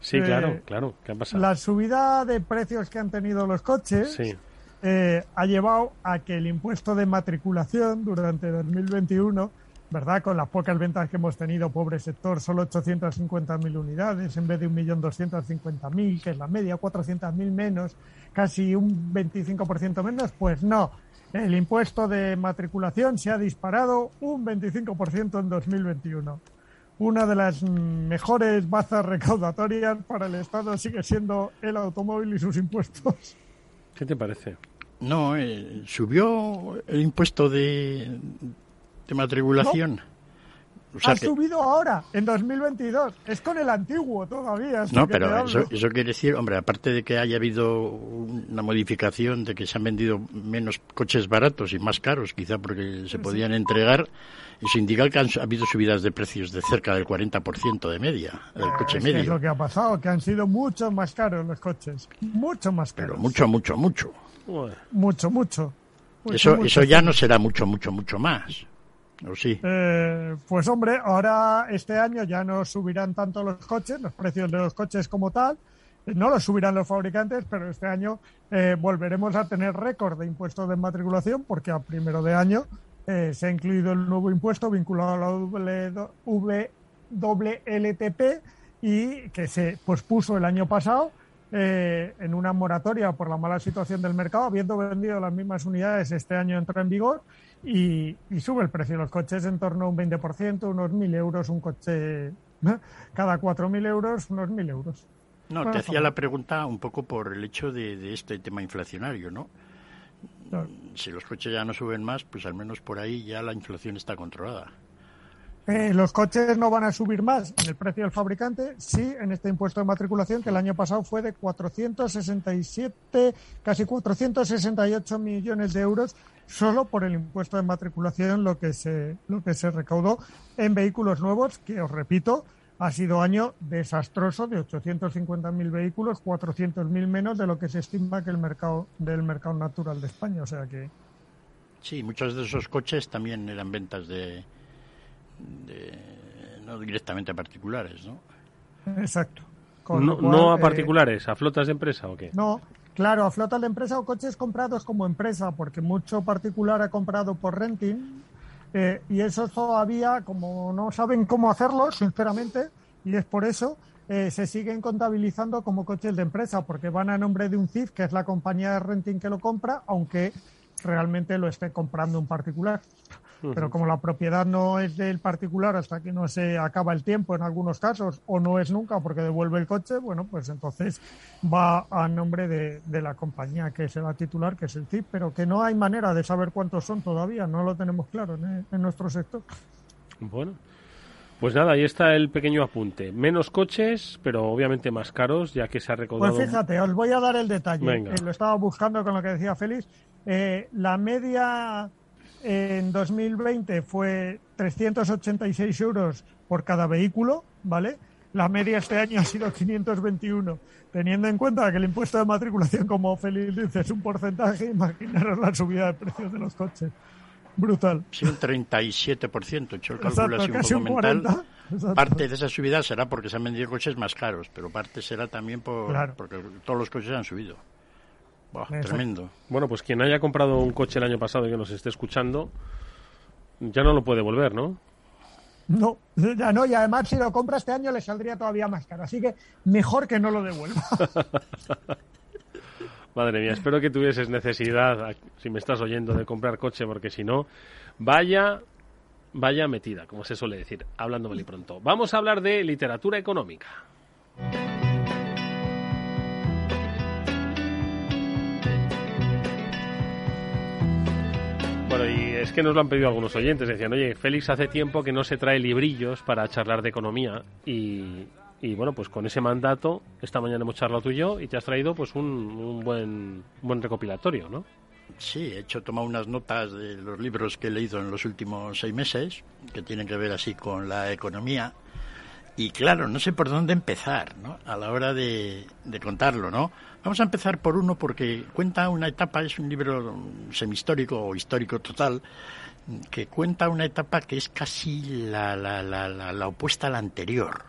Sí, eh, claro, claro. ¿Qué ha pasado? La subida de precios que han tenido los coches eh, ha llevado a que el impuesto de matriculación durante 2021 ¿verdad? Con las pocas ventas que hemos tenido, pobre sector, solo 850.000 unidades en vez de 1.250.000, que es la media, 400.000 menos, casi un 25% menos, pues no. El impuesto de matriculación se ha disparado un 25% en 2021. Una de las mejores bazas recaudatorias para el Estado sigue siendo el automóvil y sus impuestos. ¿Qué te parece? No, eh, subió el impuesto de, de matriculación. ha subido ahora, en 2022. Es con el antiguo todavía. No, pero eso, eso, quiere decir, hombre, aparte de que haya habido una modificación de que se han vendido menos coches baratos y más caros, quizá porque se podían entregar, eso indica que han habido subidas de precios de cerca del 40% de media, del coche medio. Es lo que ha pasado, que han sido mucho más caros los coches. Mucho más caros. Pero mucho, mucho, mucho. Mucho, mucho. eso, eso ya no será mucho, mucho, mucho más. Eh, pues hombre, ahora este año ya no subirán tanto los coches, los precios de los coches como tal, no los subirán los fabricantes, pero este año eh, volveremos a tener récord de impuestos de matriculación porque a primero de año eh, se ha incluido el nuevo impuesto vinculado a la WLTP y que se pospuso el año pasado en una moratoria por la mala situación del mercado, habiendo vendido las mismas unidades, este año entra en vigor y, sube el precio de los coches en torno a un 20%, unos 1.000 euros un coche, cada 4.000 euros, unos 1.000 euros. No, te hacía la pregunta un poco por el hecho de, este tema inflacionario, ¿no? Si los coches ya no suben más, pues al menos por ahí ya la inflación está controlada. Eh, los coches no van a subir más en el precio del fabricante, sí en este impuesto de matriculación que el año pasado fue de 467, casi 468 millones de euros solo por el impuesto de matriculación lo que se lo que se recaudó en vehículos nuevos, que os repito, ha sido año desastroso de 850.000 vehículos, 400.000 menos de lo que se estima que el mercado del mercado natural de España, o sea que Sí, muchos de esos coches también eran ventas de, no directamente a particulares, ¿no? Exacto. no, a eh, particulares, a flotas de empresa o qué? No, Claro, a flotas de empresa o coches comprados como empresa, porque mucho particular ha comprado por renting eh, y eso todavía, como no saben cómo hacerlo, sinceramente, y es por eso, eh, se siguen contabilizando como coches de empresa, porque van a nombre de un CIF, que es la compañía de renting que lo compra, aunque realmente lo esté comprando un particular. Pero como la propiedad no es del particular hasta que no se acaba el tiempo en algunos casos, o no es nunca porque devuelve el coche, bueno, pues entonces va a nombre de, la compañía que se va a titular, que es el CIP, pero que no hay manera de saber cuántos son todavía, no lo tenemos claro en, nuestro sector. Bueno, pues nada, ahí está el pequeño apunte. Menos coches, pero obviamente más caros, ya que se ha recaudado. Pues fíjate, os voy a dar el detalle. Eh, lo estaba buscando con lo que decía Félix. Eh, la media en 2020 fue 386 euros por cada vehículo, ¿vale? La media este año ha sido 521. Teniendo en cuenta que el impuesto de matriculación, como Félix dice, es un porcentaje, (laughs) imaginaros la subida de precios de los coches. Brutal. Sí, un 37%, hecho el cálculo así un poco mental. Parte de esa subida será porque se han vendido coches más caros, pero parte será también por, porque todos los coches han subido tremendo. Bueno, pues quien haya comprado un coche el año pasado y que nos esté escuchando, ya no lo puede volver, ¿no? No, ya no, y además si lo compra este año le saldría todavía más caro, así que mejor que no lo devuelva. (laughs) Madre mía, espero que tuvieses necesidad, si me estás oyendo, de comprar coche, porque si no, vaya, vaya metida, como se suele decir, hablando muy pronto. Vamos a hablar de literatura económica. Y es que nos lo han pedido algunos oyentes. Decían, oye, Félix hace tiempo que no se trae librillos para charlar de economía y, bueno, pues con ese mandato, esta mañana hemos charlado tú y yo y te has traído pues un, buen, buen recopilatorio, ¿no? Sí, he hecho tomar unas notas de los libros que he leído en los últimos seis meses, que tienen que ver así con la economía. Y claro, no sé por dónde empezar, ¿no? A la hora de, de contarlo, ¿no? Vamos a empezar por uno porque cuenta una etapa, es un libro semihistórico o histórico total, que cuenta una etapa que es casi la, la, la, la, opuesta a la anterior.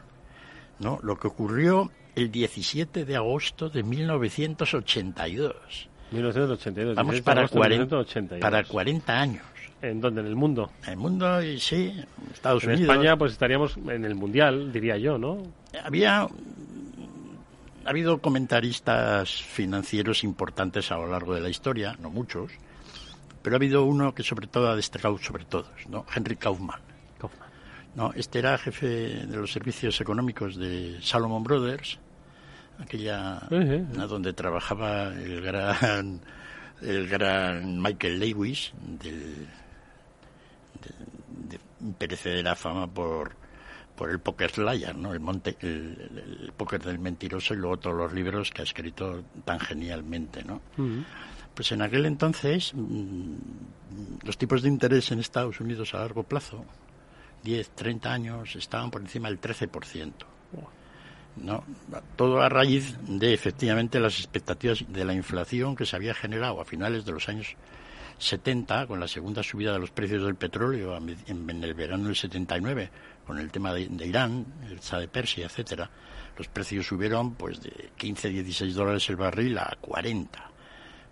¿no? Lo que ocurrió el 17 de agosto de 1982. 1982. Vamos para, 40, para 40 años. ¿En dónde? ¿En el mundo? En el mundo, sí, Estados Unidos. En España, pues estaríamos en el Mundial, diría yo, ¿no? Había ha habido comentaristas financieros importantes a lo largo de la historia, no muchos, pero ha habido uno que sobre todo ha destacado sobre todos, ¿no? Henry Kaufman. No, este era jefe de los servicios económicos de Salomon Brothers, aquella donde trabajaba el gran el gran Michael Lewis del, perecedera fama por, por el Poker Slayer, ¿no? El, monte, el, el, póker del mentiroso y luego todos los libros que ha escrito tan genialmente, ¿no? Pues en aquel entonces mm, los tipos de interés en Estados Unidos a largo plazo, 10, 30 años, estaban por encima del 13%. ¿no? Todo a raíz de efectivamente las expectativas de la inflación que se había generado a finales de los años 70 con la segunda subida de los precios del petróleo en, el verano del 79 con el tema de, Irán, el Shah de Persia, etcétera. Los precios subieron pues de 15, 16 dólares el barril a 40.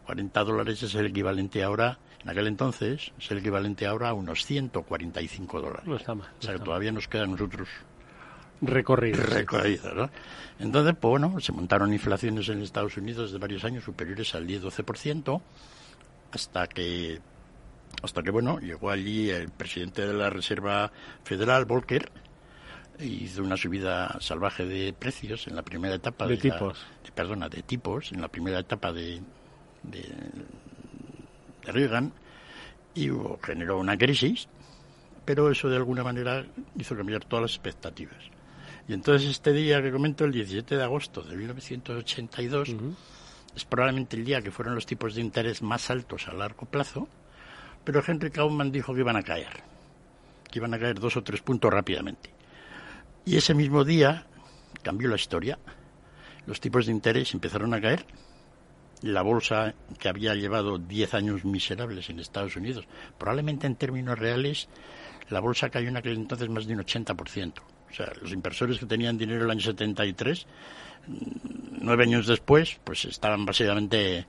40 dólares es el equivalente ahora, en aquel entonces, es el equivalente ahora a unos 145 dólares. No está mal. o sea, que todavía nos quedan nosotros recorrido. Recorrido, ¿no? Entonces, pues bueno, se montaron inflaciones en Estados Unidos de varios años superiores al 10-12%, hasta que, hasta que, bueno, llegó allí el presidente de la Reserva Federal, Volcker, hizo una subida salvaje de precios en la primera etapa de, tipos. perdona, de tipos, en la primera etapa de, de, Reagan, y generó una crisis, pero eso de alguna manera hizo cambiar todas las expectativas. Y entonces este día que comento, el 17 de agosto de 1982, es probablemente el día que fueron los tipos de interés más altos a largo plazo, pero Henry Kaufman dijo que iban a caer, que iban a caer dos o tres puntos rápidamente. Y ese mismo día cambió la historia. Los tipos de interés empezaron a caer. La bolsa, que había llevado 10 años miserables en Estados Unidos, probablemente en términos reales, la bolsa cayó en aquel entonces más de un 80%. O sea, los inversores que tenían dinero el año 73, nueve años después, pues estaban básicamente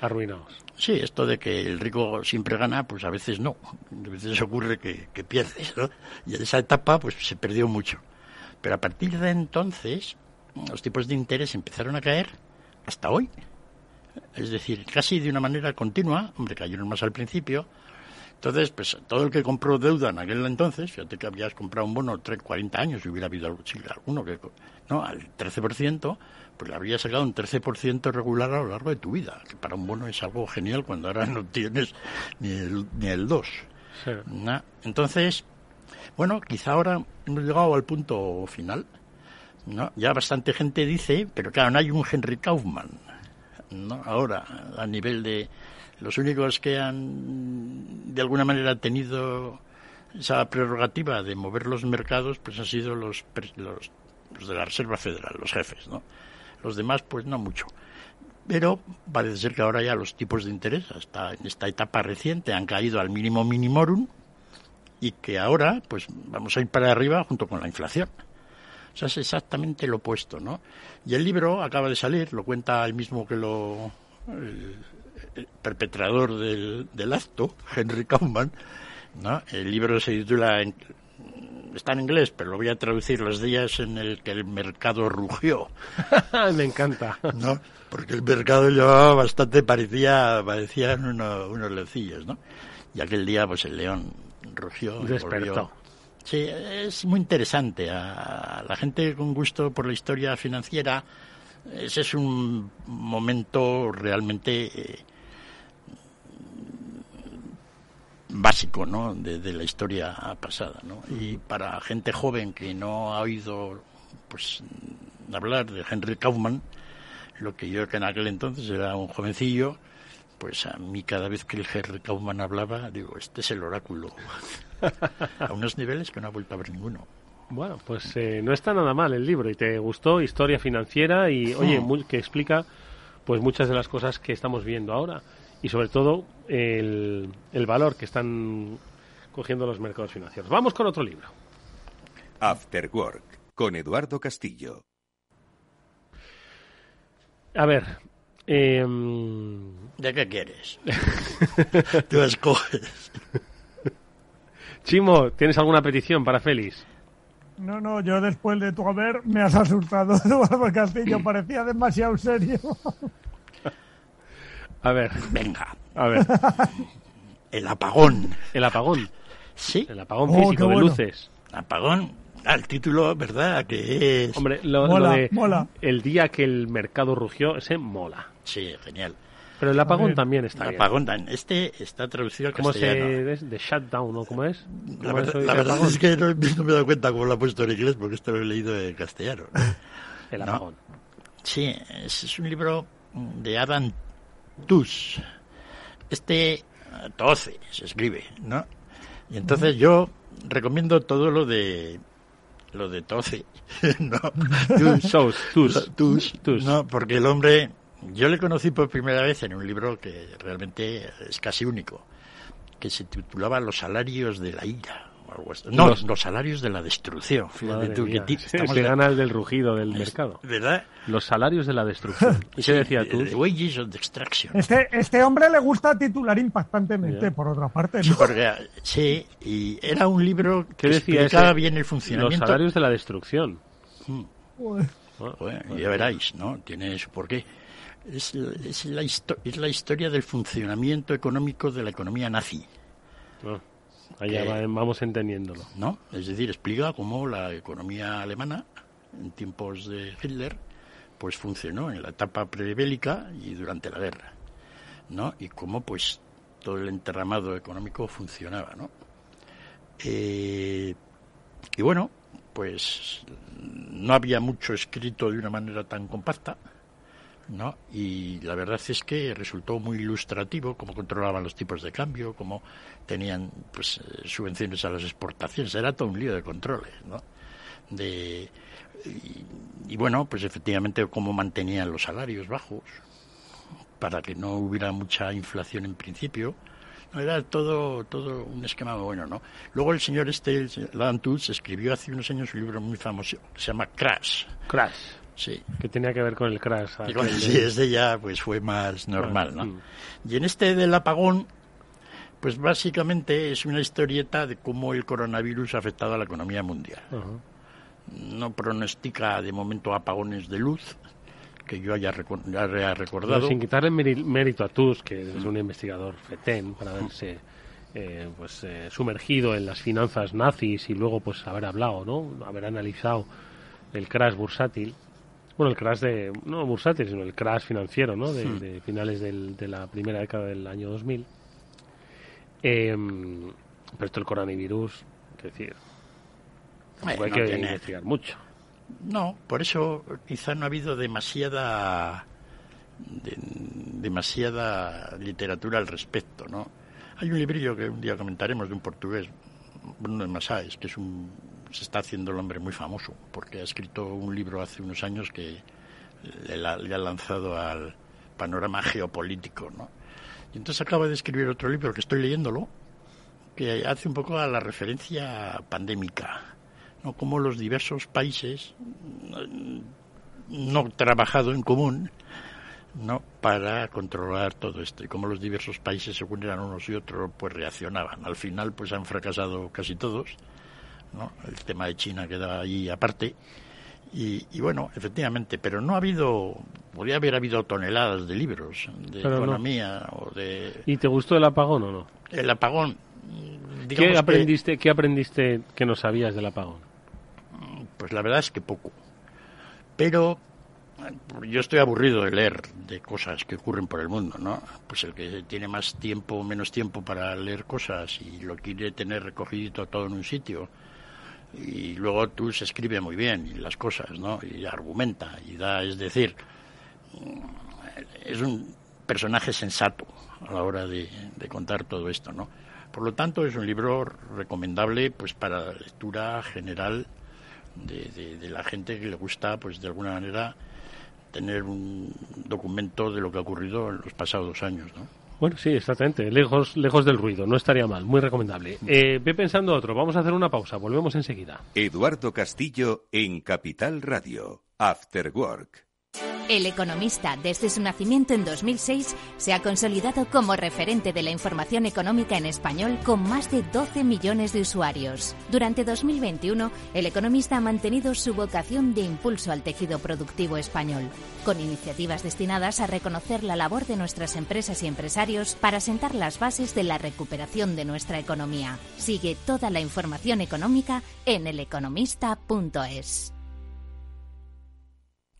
arruinados. Sí, esto de que el rico siempre gana, pues a veces no. A veces ocurre que, que pierdes, ¿no? Y en esa etapa, pues se perdió mucho. Pero a partir de entonces, los tipos de interés empezaron a caer hasta hoy. Es decir, casi de una manera continua, hombre, cayeron más al principio, entonces, pues todo el que compró deuda en aquel entonces, fíjate que habías comprado un bono 40 años y hubiera habido alguno que, no, al 13%, pues le habría sacado un 13% regular a lo largo de tu vida, que para un bono es algo genial cuando ahora (laughs) no tienes ni el, ni el 2. Entonces, bueno, quizá ahora hemos llegado al punto final. ¿no? Ya bastante gente dice, pero claro, no hay un Henry Kaufman. ¿no? Ahora, a nivel de, los únicos que han, de alguna manera, tenido esa prerrogativa de mover los mercados, pues han sido los, los, de la Reserva Federal, los jefes, ¿no? Los demás, pues no mucho. Pero parece ser que ahora ya los tipos de interés, hasta en esta etapa reciente, han caído al mínimo minimorum y que ahora, pues vamos a ir para arriba junto con la inflación. O sea, es exactamente lo opuesto, ¿no? Y el libro acaba de salir, lo cuenta el mismo que lo, perpetrador del, acto, Henry Kaufman, ¿no? El libro se titula, está en inglés, pero lo voy a traducir, los días en el que el mercado rugió. (laughs) Me encanta. ¿No? Porque el mercado llevaba bastante, parecía, parecían unos, unos leoncillos, ¿no? Y aquel día, pues el león rugió. Despertó. Sí, es muy interesante. A la gente con gusto por la historia financiera, ese es un momento realmente eh, básico ¿no? de, la historia pasada. ¿no? Y para gente joven que no ha oído pues hablar de Henry Kaufman, lo que yo que en aquel entonces era un jovencillo, pues a mí cada vez que el Henry Kaufman hablaba, digo, este es el oráculo. (laughs) a unos niveles que no ha vuelto a ver ninguno. Bueno, pues eh, no está nada mal el libro y te gustó historia financiera y oye, hmm. que explica pues muchas de las cosas que estamos viendo ahora y sobre todo el, el valor que están cogiendo los mercados financieros. Vamos con otro libro. After Work, con Eduardo Castillo. A ver. Eh... ¿De qué quieres? (laughs) Tú escoges. Chimo, ¿tienes alguna petición para Félix? No, no, yo después de tu haber me has asustado, (laughs) Eduardo Castillo. (clears throat) Parecía demasiado serio. A ver. Venga. A ver. (laughs) El apagón. El apagón. Sí. El apagón oh, físico de luces. Apagón. Al título, ¿verdad? Que es. Hombre, lo, de. El día que el mercado rugió, ese mola. Sí, genial. Pero el apagón también está el apagón, Este está traducido al ¿Cómo castellano. ¿Cómo se...? De shutdown, ¿no? ¿Cómo es? la, verdad, es que no, me he dado cuenta cómo lo ha puesto en inglés, porque esto lo he leído en castellano. (laughs) el apagón. Sí, es, un libro de Adam Tuss. Este 12 se escribe, ¿no? Y entonces yo recomiendo todo lo de lo de Toce, (laughs) no, tus, tus, no, porque el hombre, yo le conocí por primera vez en un libro que realmente es casi único, que se titulaba Los salarios de la ira. No, los, salarios de la destrucción. se gana el del rugido del mercado. ¿Verdad? Los salarios de la destrucción. ¿Y (laughs) qué decía tú? wages of extraction. Este, este hombre le gusta titular impactantemente, por otra parte. sí, y era un libro que decía explicaba bien el funcionamiento. Los salarios de la destrucción. Hmm. Bueno, ya veráis, ¿no? Tiene su porqué. Es, es, la es la historia del funcionamiento económico de la economía nazi. Ah. Allá vamos entendiéndolo. ¿No? Es decir, explica cómo la economía alemana, en tiempos de Hitler, pues funcionó en la etapa prebélica y durante la guerra, ¿no? Y cómo, pues, todo el entramado económico funcionaba, ¿no? Eh, y bueno, pues no había mucho escrito de una manera tan compacta, ¿no? Y la verdad es que resultó muy ilustrativo cómo controlaban los tipos de cambio, cómo tenían pues eh, subvenciones a las exportaciones, era todo un lío de controles, ¿no? De y, bueno, pues efectivamente cómo mantenían los salarios bajos para que no hubiera mucha inflación en principio. era todo todo un esquema bueno, ¿no? Luego el señor este, Adam escribió hace unos años un libro muy famoso que se llama Crash. Crash Sí. Que tenía que ver con el crash. sí, ese ya pues fue más normal, ¿no? Y en este del apagón, pues básicamente es una historieta de cómo el coronavirus ha afectado a la economía mundial. No pronostica de momento apagones de luz, que yo haya, recordado. sin quitarle mérito a Tusk, que es un investigador FETEN, para haberse eh, pues, eh, sumergido en las finanzas nazis y luego pues haber hablado, ¿no? haber analizado el crash bursátil bueno, el crash de, no bursátil, sino el crash financiero, ¿no? De, finales de la primera década del año 2000. Em, pero esto el coronavirus, es decir, hay que investigar mucho. No, por eso quizá no ha habido demasiada demasiada literatura al respecto, ¿no? Hay un librillo que un día comentaremos de un portugués, Bruno de Masáez, que es un se está haciendo el hombre muy famoso, porque ha escrito un libro hace unos años que le, ha lanzado al panorama geopolítico, ¿no? Y entonces acaba de escribir otro libro que estoy leyéndolo, que hace un poco a la referencia pandémica, ¿no? Cómo los diversos países no trabajado en común, ¿no? para controlar todo esto y cómo los diversos países según eran unos y otros pues reaccionaban al final pues han fracasado casi todos el tema de China queda ahí aparte. Y, bueno, efectivamente, pero no ha habido, podría haber habido toneladas de libros de economía o de... ¿Y te gustó el apagón o no? El apagón... ¿Qué aprendiste, ¿Qué aprendiste que no sabías del apagón? Pues la verdad es que poco. Pero yo estoy aburrido de leer de cosas que ocurren por el mundo, ¿no? Pues el que tiene más tiempo o menos tiempo para leer cosas y lo quiere tener recogido todo en un sitio y luego tú se escribe muy bien las cosas, ¿no? Y argumenta y da, es decir, es un personaje sensato a la hora de, contar todo esto, ¿no? Por lo tanto, es un libro recomendable, pues, para la lectura general de, de la gente que le gusta, pues, de alguna manera tener un documento de lo que ha ocurrido en los pasados años, ¿no? Bueno, sí, exactamente. Lejos, lejos del ruido. No estaría mal. Muy recomendable. Eh, ve pensando otro. Vamos a hacer una pausa. Volvemos enseguida. Eduardo Castillo en Capital Radio. After Work. El Economista, desde su nacimiento en 2006, se ha consolidado como referente de la información económica en español con más de 12 millones de usuarios. Durante 2021, El Economista ha mantenido su vocación de impulso al tejido productivo español, con iniciativas destinadas a reconocer la labor de nuestras empresas y empresarios para sentar las bases de la recuperación de nuestra economía. Sigue toda la información económica en eleconomista.es.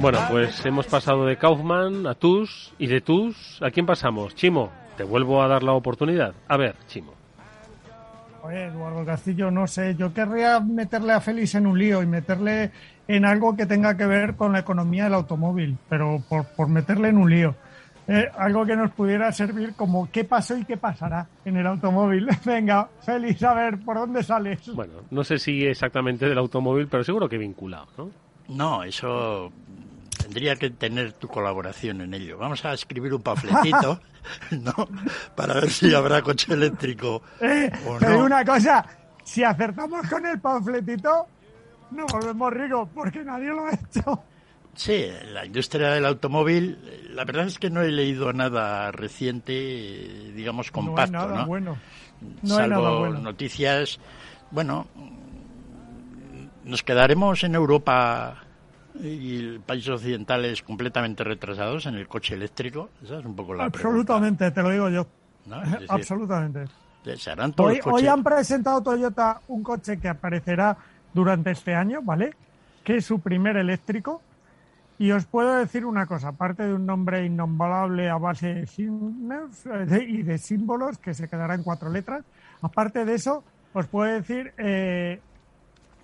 Bueno, pues hemos pasado de Kaufman a Tus y de Tus, ¿a quién pasamos? Chimo, te vuelvo a dar la oportunidad. A ver, Chimo. Oye, Eduardo Castillo, no sé, yo querría meterle a Félix en un lío y meterle en algo que tenga que ver con la economía del automóvil, pero por, por meterle en un lío. Eh, algo que nos pudiera servir como qué pasó y qué pasará en el automóvil. (laughs) Venga, Félix, a ver, ¿por dónde sales? Bueno, no sé si exactamente del automóvil, pero seguro que vinculado, ¿no? No, eso tendría que tener tu colaboración en ello. Vamos a escribir un panfletito, (laughs) ¿no? Para ver si habrá coche eléctrico eh, o no. una cosa, si acertamos con el panfletito, nos volvemos ricos, porque nadie lo ha hecho. Sí, la industria del automóvil, la verdad es que no he leído nada reciente, digamos, compacto, no hay nada ¿no? bueno. No hay Salvo nada bueno. noticias, bueno, nos quedaremos en Europa y países occidentales completamente retrasados en el coche eléctrico. Esa es un poco la Absolutamente, te lo digo yo. ¿no? (laughs) Es decir, Absolutamente. Todos Hoy, los hoy coches. han presentado Toyota un coche que aparecerá durante este año, ¿vale? Que es su primer eléctrico. Y os puedo decir una cosa, aparte de un nombre innombrable a base de signos eh, y de símbolos que se quedará en cuatro letras, aparte de eso, os puedo decir, eh,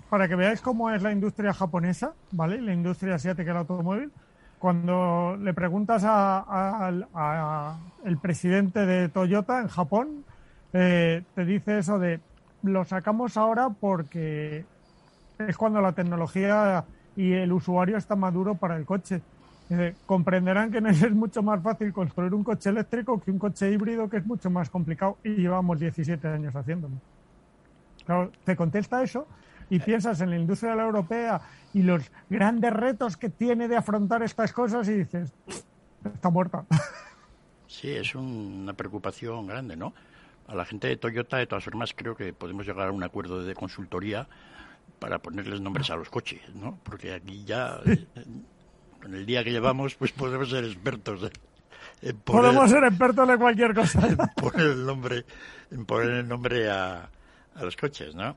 para que veáis cómo es la industria japonesa, ¿vale? La industria asiática del automóvil, cuando le preguntas a- el presidente de Toyota en Japón, eh, te dice eso de lo sacamos ahora porque es cuando la tecnología y el usuario está maduro para el coche. Comprenderán que no es mucho más fácil construir un coche eléctrico que un coche híbrido que es mucho más complicado y llevamos 17 años haciéndolo. Claro, te contesta eso y piensas en la industria de la europea y los grandes retos que tiene de afrontar estas cosas y dices, está muerta. Sí, es un- una preocupación grande, ¿no? A la gente de Toyota, de todas formas, creo que podemos llegar a un acuerdo de consultoría para ponerles nombres a los coches, ¿no? Porque aquí ya, eh, con el día que llevamos, pues podemos ser expertos ¿eh? en poner, Podemos ser expertos de cualquier cosa. en poner el nombre, en poner el nombre a, a los coches, ¿no?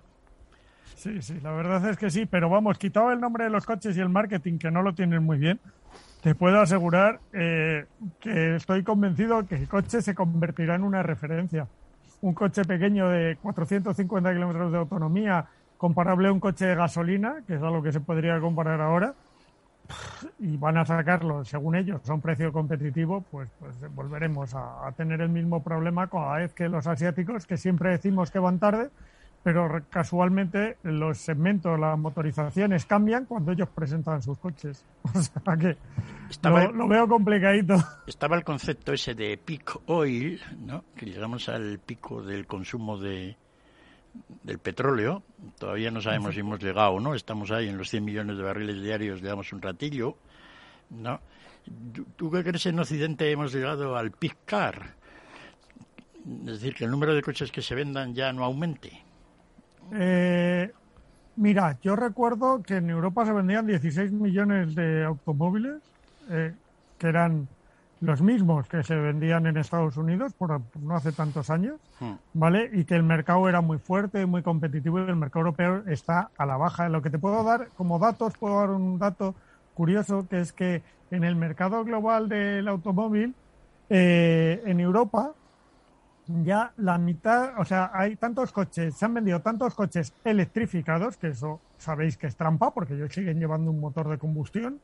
Sí, sí, la verdad es que sí, pero vamos, quitado el nombre de los coches y el marketing, que no lo tienen muy bien, te puedo asegurar eh, que estoy convencido que el coche se convertirá en una referencia. Un coche pequeño de 450 kilómetros de autonomía, comparable a un coche de gasolina, que es a lo que se podría comparar ahora, y van a sacarlo, según ellos, a un precio competitivo, pues, pues volveremos a tener el mismo problema cada vez que los asiáticos, que siempre decimos que van tarde, pero casualmente los segmentos, las motorizaciones cambian cuando ellos presentan sus coches. (laughs) O sea que Estaba- lo, lo veo complicadito. Estaba el concepto ese de peak oil, ¿no? Que llegamos al pico del consumo de del petróleo. Todavía no sabemos si hemos llegado o no. Estamos ahí en los 100 millones de barriles diarios, llevamos un ratillo, ¿no? ¿Tú- ¿Tú qué crees en Occidente hemos llegado al peak car? Es decir, que el número de coches que se vendan ya no aumente. Eh, mira, yo recuerdo que en Europa se vendían 16 millones de automóviles, eh, que eran los mismos que se vendían en Estados Unidos por, no hace tantos años, Hmm. ¿vale? Y que el mercado era muy fuerte, muy competitivo y el mercado europeo está a la baja. Lo que te puedo dar como datos, puedo dar un dato curioso, que es que en el mercado global del automóvil, eh, en Europa, ya la mitad, o sea, hay tantos coches, se han vendido tantos coches electrificados, que eso sabéis que es trampa, porque ellos siguen llevando un motor de combustión,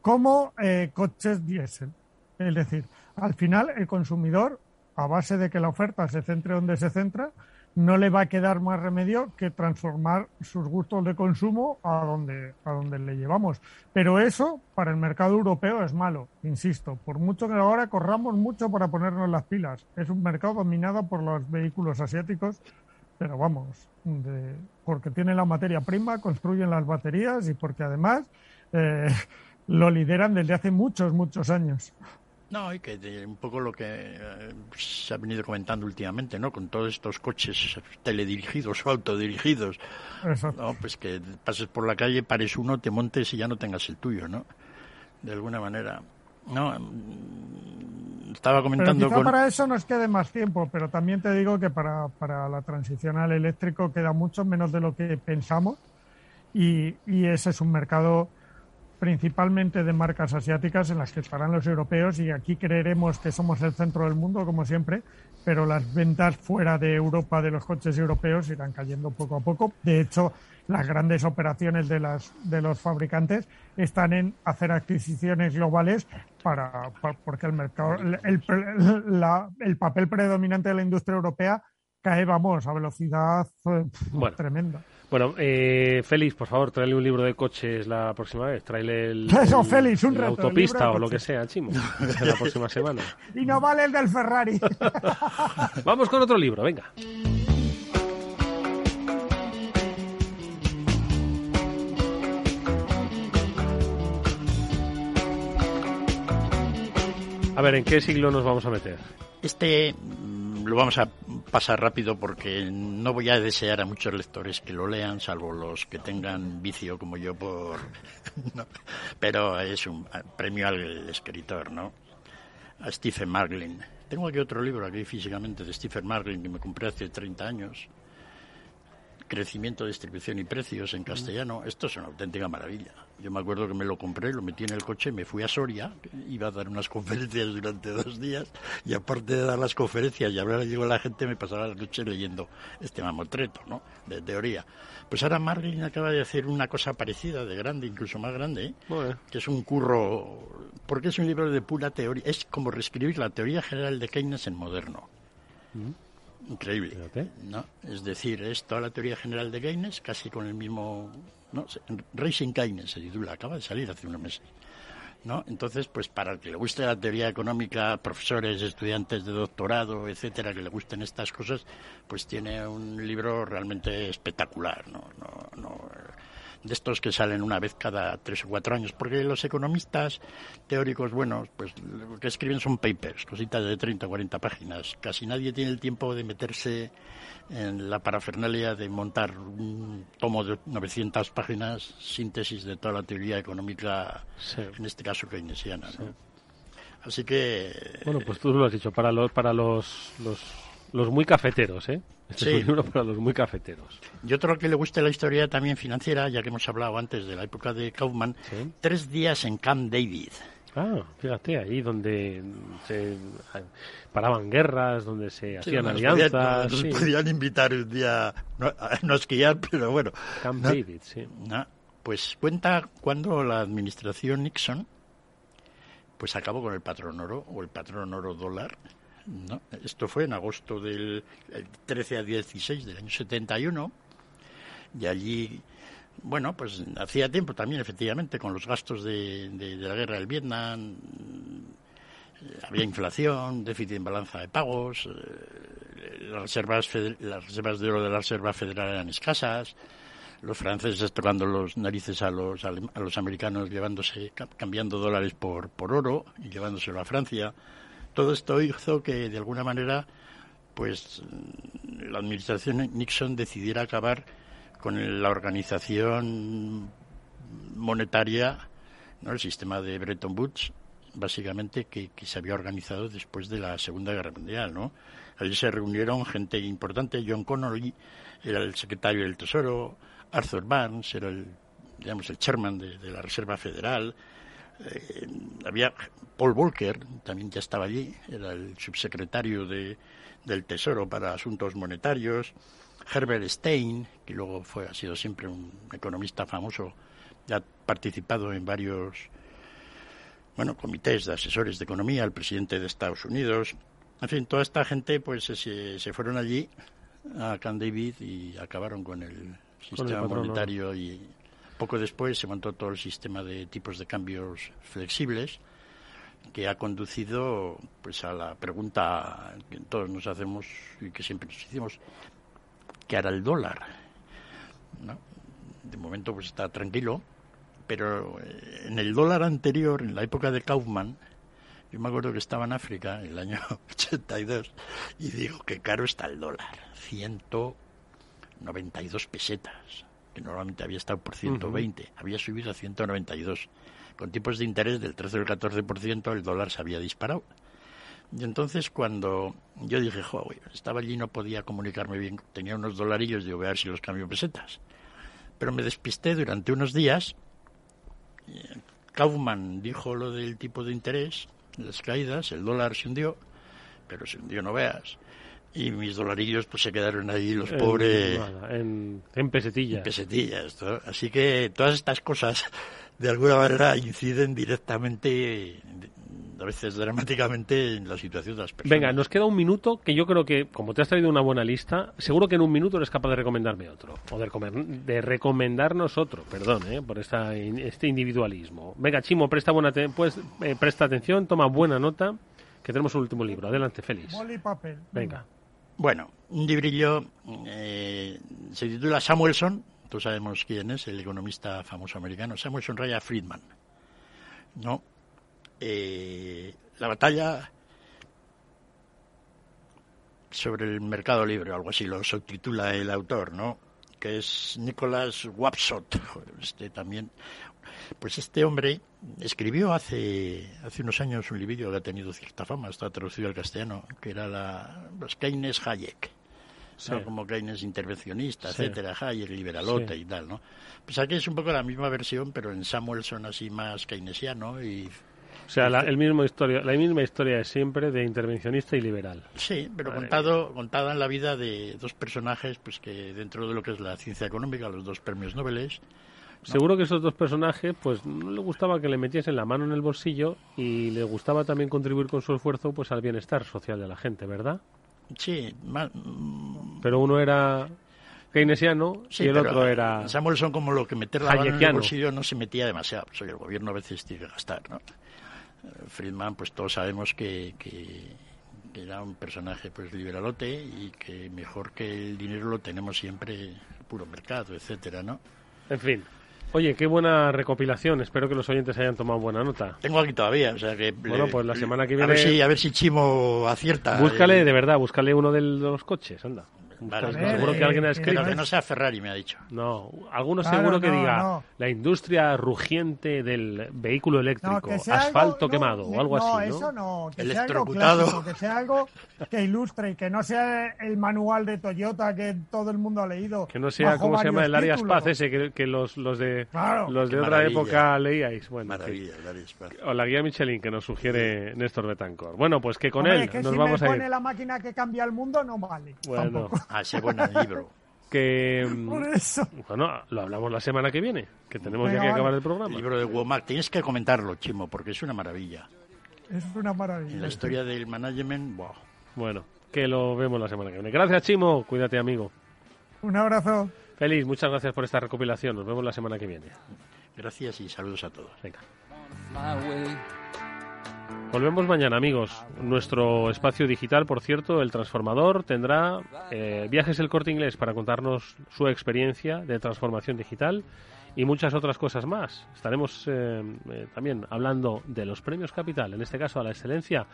como eh, coches diésel. Es decir, al final el consumidor, a base de que la oferta se centre donde se centra, no le va a quedar más remedio que transformar sus gustos de consumo a donde, a donde le llevamos. Pero eso para el mercado europeo es malo, insisto, por mucho que ahora corramos mucho para ponernos las pilas. Es un mercado dominado por los vehículos asiáticos, pero vamos, porque tienen la materia prima, construyen las baterías y porque además eh, (laughs) lo lideran desde hace muchos, muchos años. No, y que un poco lo que eh, se ha venido comentando últimamente, ¿no? Con todos estos coches teledirigidos o (laughs) autodirigidos, ¿no? Pues que pases por la calle, pares uno, te montes y ya no tengas el tuyo, ¿no? De alguna manera. No, mm, estaba comentando pero para eso nos quede más tiempo, pero también te digo que para, para la transición al eléctrico queda mucho menos de lo que pensamos y, y ese es un mercado principalmente de marcas asiáticas en las que estarán los europeos y aquí creeremos que somos el centro del mundo, como siempre, pero las ventas fuera de Europa de los coches europeos irán cayendo poco a poco. De hecho, las grandes operaciones de, las, de los fabricantes están en hacer adquisiciones globales para, porque el mercado, el, el papel predominante de la industria europea cae, vamos, a velocidad eh, tremenda. Bueno, eh, Félix, por favor, tráele un libro de coches la próxima vez. Tráele el, (laughs) Eso, Félix, un autopista o lo que sea, Chimo, la próxima semana. (laughs) Y no vale el del Ferrari. (laughs) Vamos con otro libro, venga. A ver, ¿en qué siglo nos vamos a meter? Este lo vamos a pasar rápido porque no voy a desear a muchos lectores que lo lean, salvo los que tengan vicio como yo por... (laughs) pero es un premio al escritor, ¿no? A Stephen Marglin. Tengo aquí otro libro aquí físicamente de Stephen Marglin que me compré hace 30 años. Crecimiento, distribución y precios en castellano. Esto es una auténtica maravilla. Yo me acuerdo que me lo compré, lo metí en el coche, me fui a Soria, iba a dar unas (laughs) conferencias durante dos días, y aparte de dar las conferencias y hablar llegó la gente, me pasaba la noche leyendo este mamotreto, ¿no? De teoría. Pues ahora Marlin acaba de hacer una cosa parecida, de grande, incluso más grande, ¿eh? que es un curro, porque es un libro de pura teoría, es como reescribir la teoría general de Keynes en moderno. Mm. Increíble. ¿no? Es decir, es toda la teoría general de Keynes, casi con el mismo ¿no? Racing Keynes se titula, acaba de salir hace unos meses. ¿no? Entonces, pues para el que le guste la teoría económica, profesores, estudiantes de doctorado, etcétera, que le gusten estas cosas, pues tiene un libro realmente espectacular, ¿no? no, no de estos que salen una vez cada tres o cuatro años, porque los economistas teóricos buenos, pues lo que escriben son papers, cositas de 30 o 40 páginas. Casi nadie tiene el tiempo de meterse en la parafernalia de montar un tomo de 900 páginas, síntesis de toda la teoría económica, en este caso keynesiana. Así que... Bueno, pues tú lo has dicho, para los, para los, los, los muy cafeteros, ¿eh? Este es un libro para los muy cafeteros. Y otro que le guste la historia también financiera, ya que hemos hablado antes de la época de Kaufman, Tres días en Camp David. Ah, fíjate, ahí donde se paraban guerras, donde se hacían alianzas. Podían, podían invitar un día, no, a esquiar, (laughs) pero bueno. Camp David, sí. pues cuenta cuando la administración Nixon pues acabó con el patrón oro o el patrón oro dólar. ¿No? Esto fue en agosto del 13 a 16 del año 71 y allí bueno, pues hacía tiempo también, efectivamente, con los gastos de, la guerra del Vietnam, eh, había inflación, déficit en balanza de pagos, eh, las, reservas las reservas de oro de la Reserva Federal eran escasas, los franceses tocando los narices a los, a los americanos, llevándose, cambiando dólares por, por oro y llevándoselo a Francia. Todo esto hizo que, de alguna manera, pues la administración Nixon decidiera acabar con la organización monetaria, ¿no? el sistema de Bretton Woods, básicamente que, se había organizado después de la Segunda Guerra Mundial. ¿no? Allí se reunieron gente importante, John Connolly era el secretario del Tesoro, Arthur Barnes era el, digamos, el chairman de, la Reserva Federal, eh, había Paul Volcker, también ya estaba allí, era el subsecretario de, del Tesoro para Asuntos Monetarios, Herbert Stein, que luego fue, ha sido siempre un economista famoso, ha participado en varios bueno, comités de asesores de economía, el presidente de Estados Unidos, en fin, toda esta gente pues se, fueron allí a Camp David y acabaron con el sistema monetario y poco después se montó todo el sistema de tipos de cambios flexibles que ha conducido pues a la pregunta que todos nos hacemos y que siempre nos hicimos ¿qué hará el dólar? De momento pues está tranquilo pero eh, en el dólar anterior, en la época de Kaufman, yo me acuerdo que estaba en África, en el año (laughs) 82, y digo, qué caro está el dólar. 192 pesetas, que normalmente había estado por 120, había subido a 192. Con tipos de interés del 13 o el 14%, el dólar se había disparado. Y entonces cuando yo dije, joder, estaba allí no podía comunicarme bien, tenía unos dolarillos, digo, voy a ver si los cambio pesetas. Pero me despisté durante unos días Kaufman dijo lo del tipo de interés, las caídas, el dólar se hundió, pero se hundió no veas. Y mis dolarillos pues se quedaron ahí los pobres... En, en pesetillas. En pesetillas. Así que todas estas cosas de alguna manera inciden directamente a veces dramáticamente en la situación de las personas. Venga, nos queda un minuto que yo creo que, como te has traído una buena lista, seguro que en un minuto eres capaz de recomendarme otro. O de, de recomendarnos otro, perdón, ¿eh? por esta, este individualismo. Venga, Chimo, presta, buena pues, eh, presta atención, toma buena nota, que tenemos un último libro. Adelante, Félix. papel. Venga. Bueno, un librillo eh, se titula Samuelson, todos sabemos quién es, el economista famoso americano, Samuelson Raya Friedman. ¿no? Eh, la batalla sobre el mercado libre, algo así lo subtitula el autor, ¿no? Que es Nicholas Wapsot, este también. Pues este hombre escribió hace, hace unos años un libro que ha tenido cierta fama, está traducido al castellano, que era la, los Keynes Hayek. como Keynes intervencionista, etcétera, Hayek liberalote y tal, ¿no? Pues aquí es un poco la misma versión, pero en Samuelson así más keynesiano y o sea, la, el mismo historia, la misma historia es siempre de intervencionista y liberal. Sí, pero contado, contada en la vida de dos personajes pues que dentro de lo que es la ciencia económica, los dos premios Nobel, Seguro que esos dos personajes, pues no le gustaba que le metiesen la mano en el bolsillo y le gustaba también contribuir con su esfuerzo pues al bienestar social de la gente, ¿verdad? Sí, pero uno era keynesiano y el otro era Samuelson como lo que meter la mano en el bolsillo no se metía demasiado, soy el gobierno a veces tiene que gastar, ¿no? Friedman, pues todos sabemos que, que, era un personaje pues liberalote y que mejor que el dinero lo tenemos siempre el puro mercado, etcétera, ¿no? En fin. Oye, qué buena recopilación. Espero que los oyentes hayan tomado buena nota. Tengo aquí todavía, o sea que... Bueno, pues la semana que viene... A ver si, a ver si Chimo acierta. Búscale, de verdad, búscale uno de los coches, anda seguro que alguien ha escrito. que no sea Ferrari, me ha dicho. No, alguno seguro que diga la industria rugiente del vehículo eléctrico, asfalto quemado o algo así. No, eso no. Que sea algo clásico, que sea algo que ilustre y que no sea el manual de Toyota que todo el mundo ha leído. Que no sea, ¿cómo se llama? El Arias Paz ese que, los, los de, los de otra época leíais. Bueno, maravilla, O la guía Michelin que nos sugiere Néstor Betancor. Bueno, pues que con él nos vamos a ir. pone la máquina que cambia el mundo no vale. Bueno. Ah, ese buen libro. (laughs) Que, mm, Por eso. Bueno, lo hablamos la semana que viene, que tenemos ya que acabar el programa. El libro de Womack, tienes que comentarlo, Chimo, porque es una maravilla. Es una maravilla. la historia del management, wow. Bueno, que lo vemos la semana que viene. Gracias, Chimo. Cuídate, amigo. Un abrazo. Feliz, muchas gracias por esta recopilación. Nos vemos la semana que viene. Gracias y saludos a todos. Venga. Volvemos mañana, amigos. Nuestro espacio digital, por cierto, el transformador, tendrá eh, viajes el corte inglés para contarnos su experiencia de transformación digital y muchas otras cosas más. Estaremos eh, eh, también hablando de los premios Capital, en este caso a la excelencia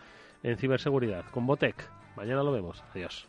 en ciberseguridad, con Botec. Mañana lo vemos. Adiós.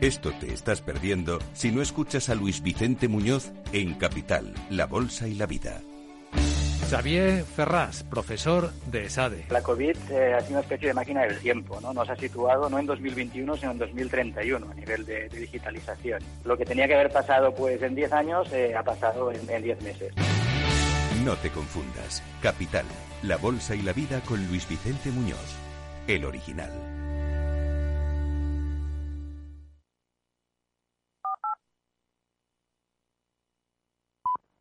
Esto te estás perdiendo si no escuchas a Luis Vicente Muñoz en Capital, La Bolsa y la Vida. Xavier Ferraz, profesor de ESADE. La COVID eh, ha sido una especie de máquina del tiempo, ¿no? Nos ha situado no en 2021, sino en 2031 a nivel de, digitalización. Lo que tenía que haber pasado pues en 10 años eh, ha pasado en 10 meses. No te confundas. Capital, la bolsa y la vida con Luis Vicente Muñoz, el original.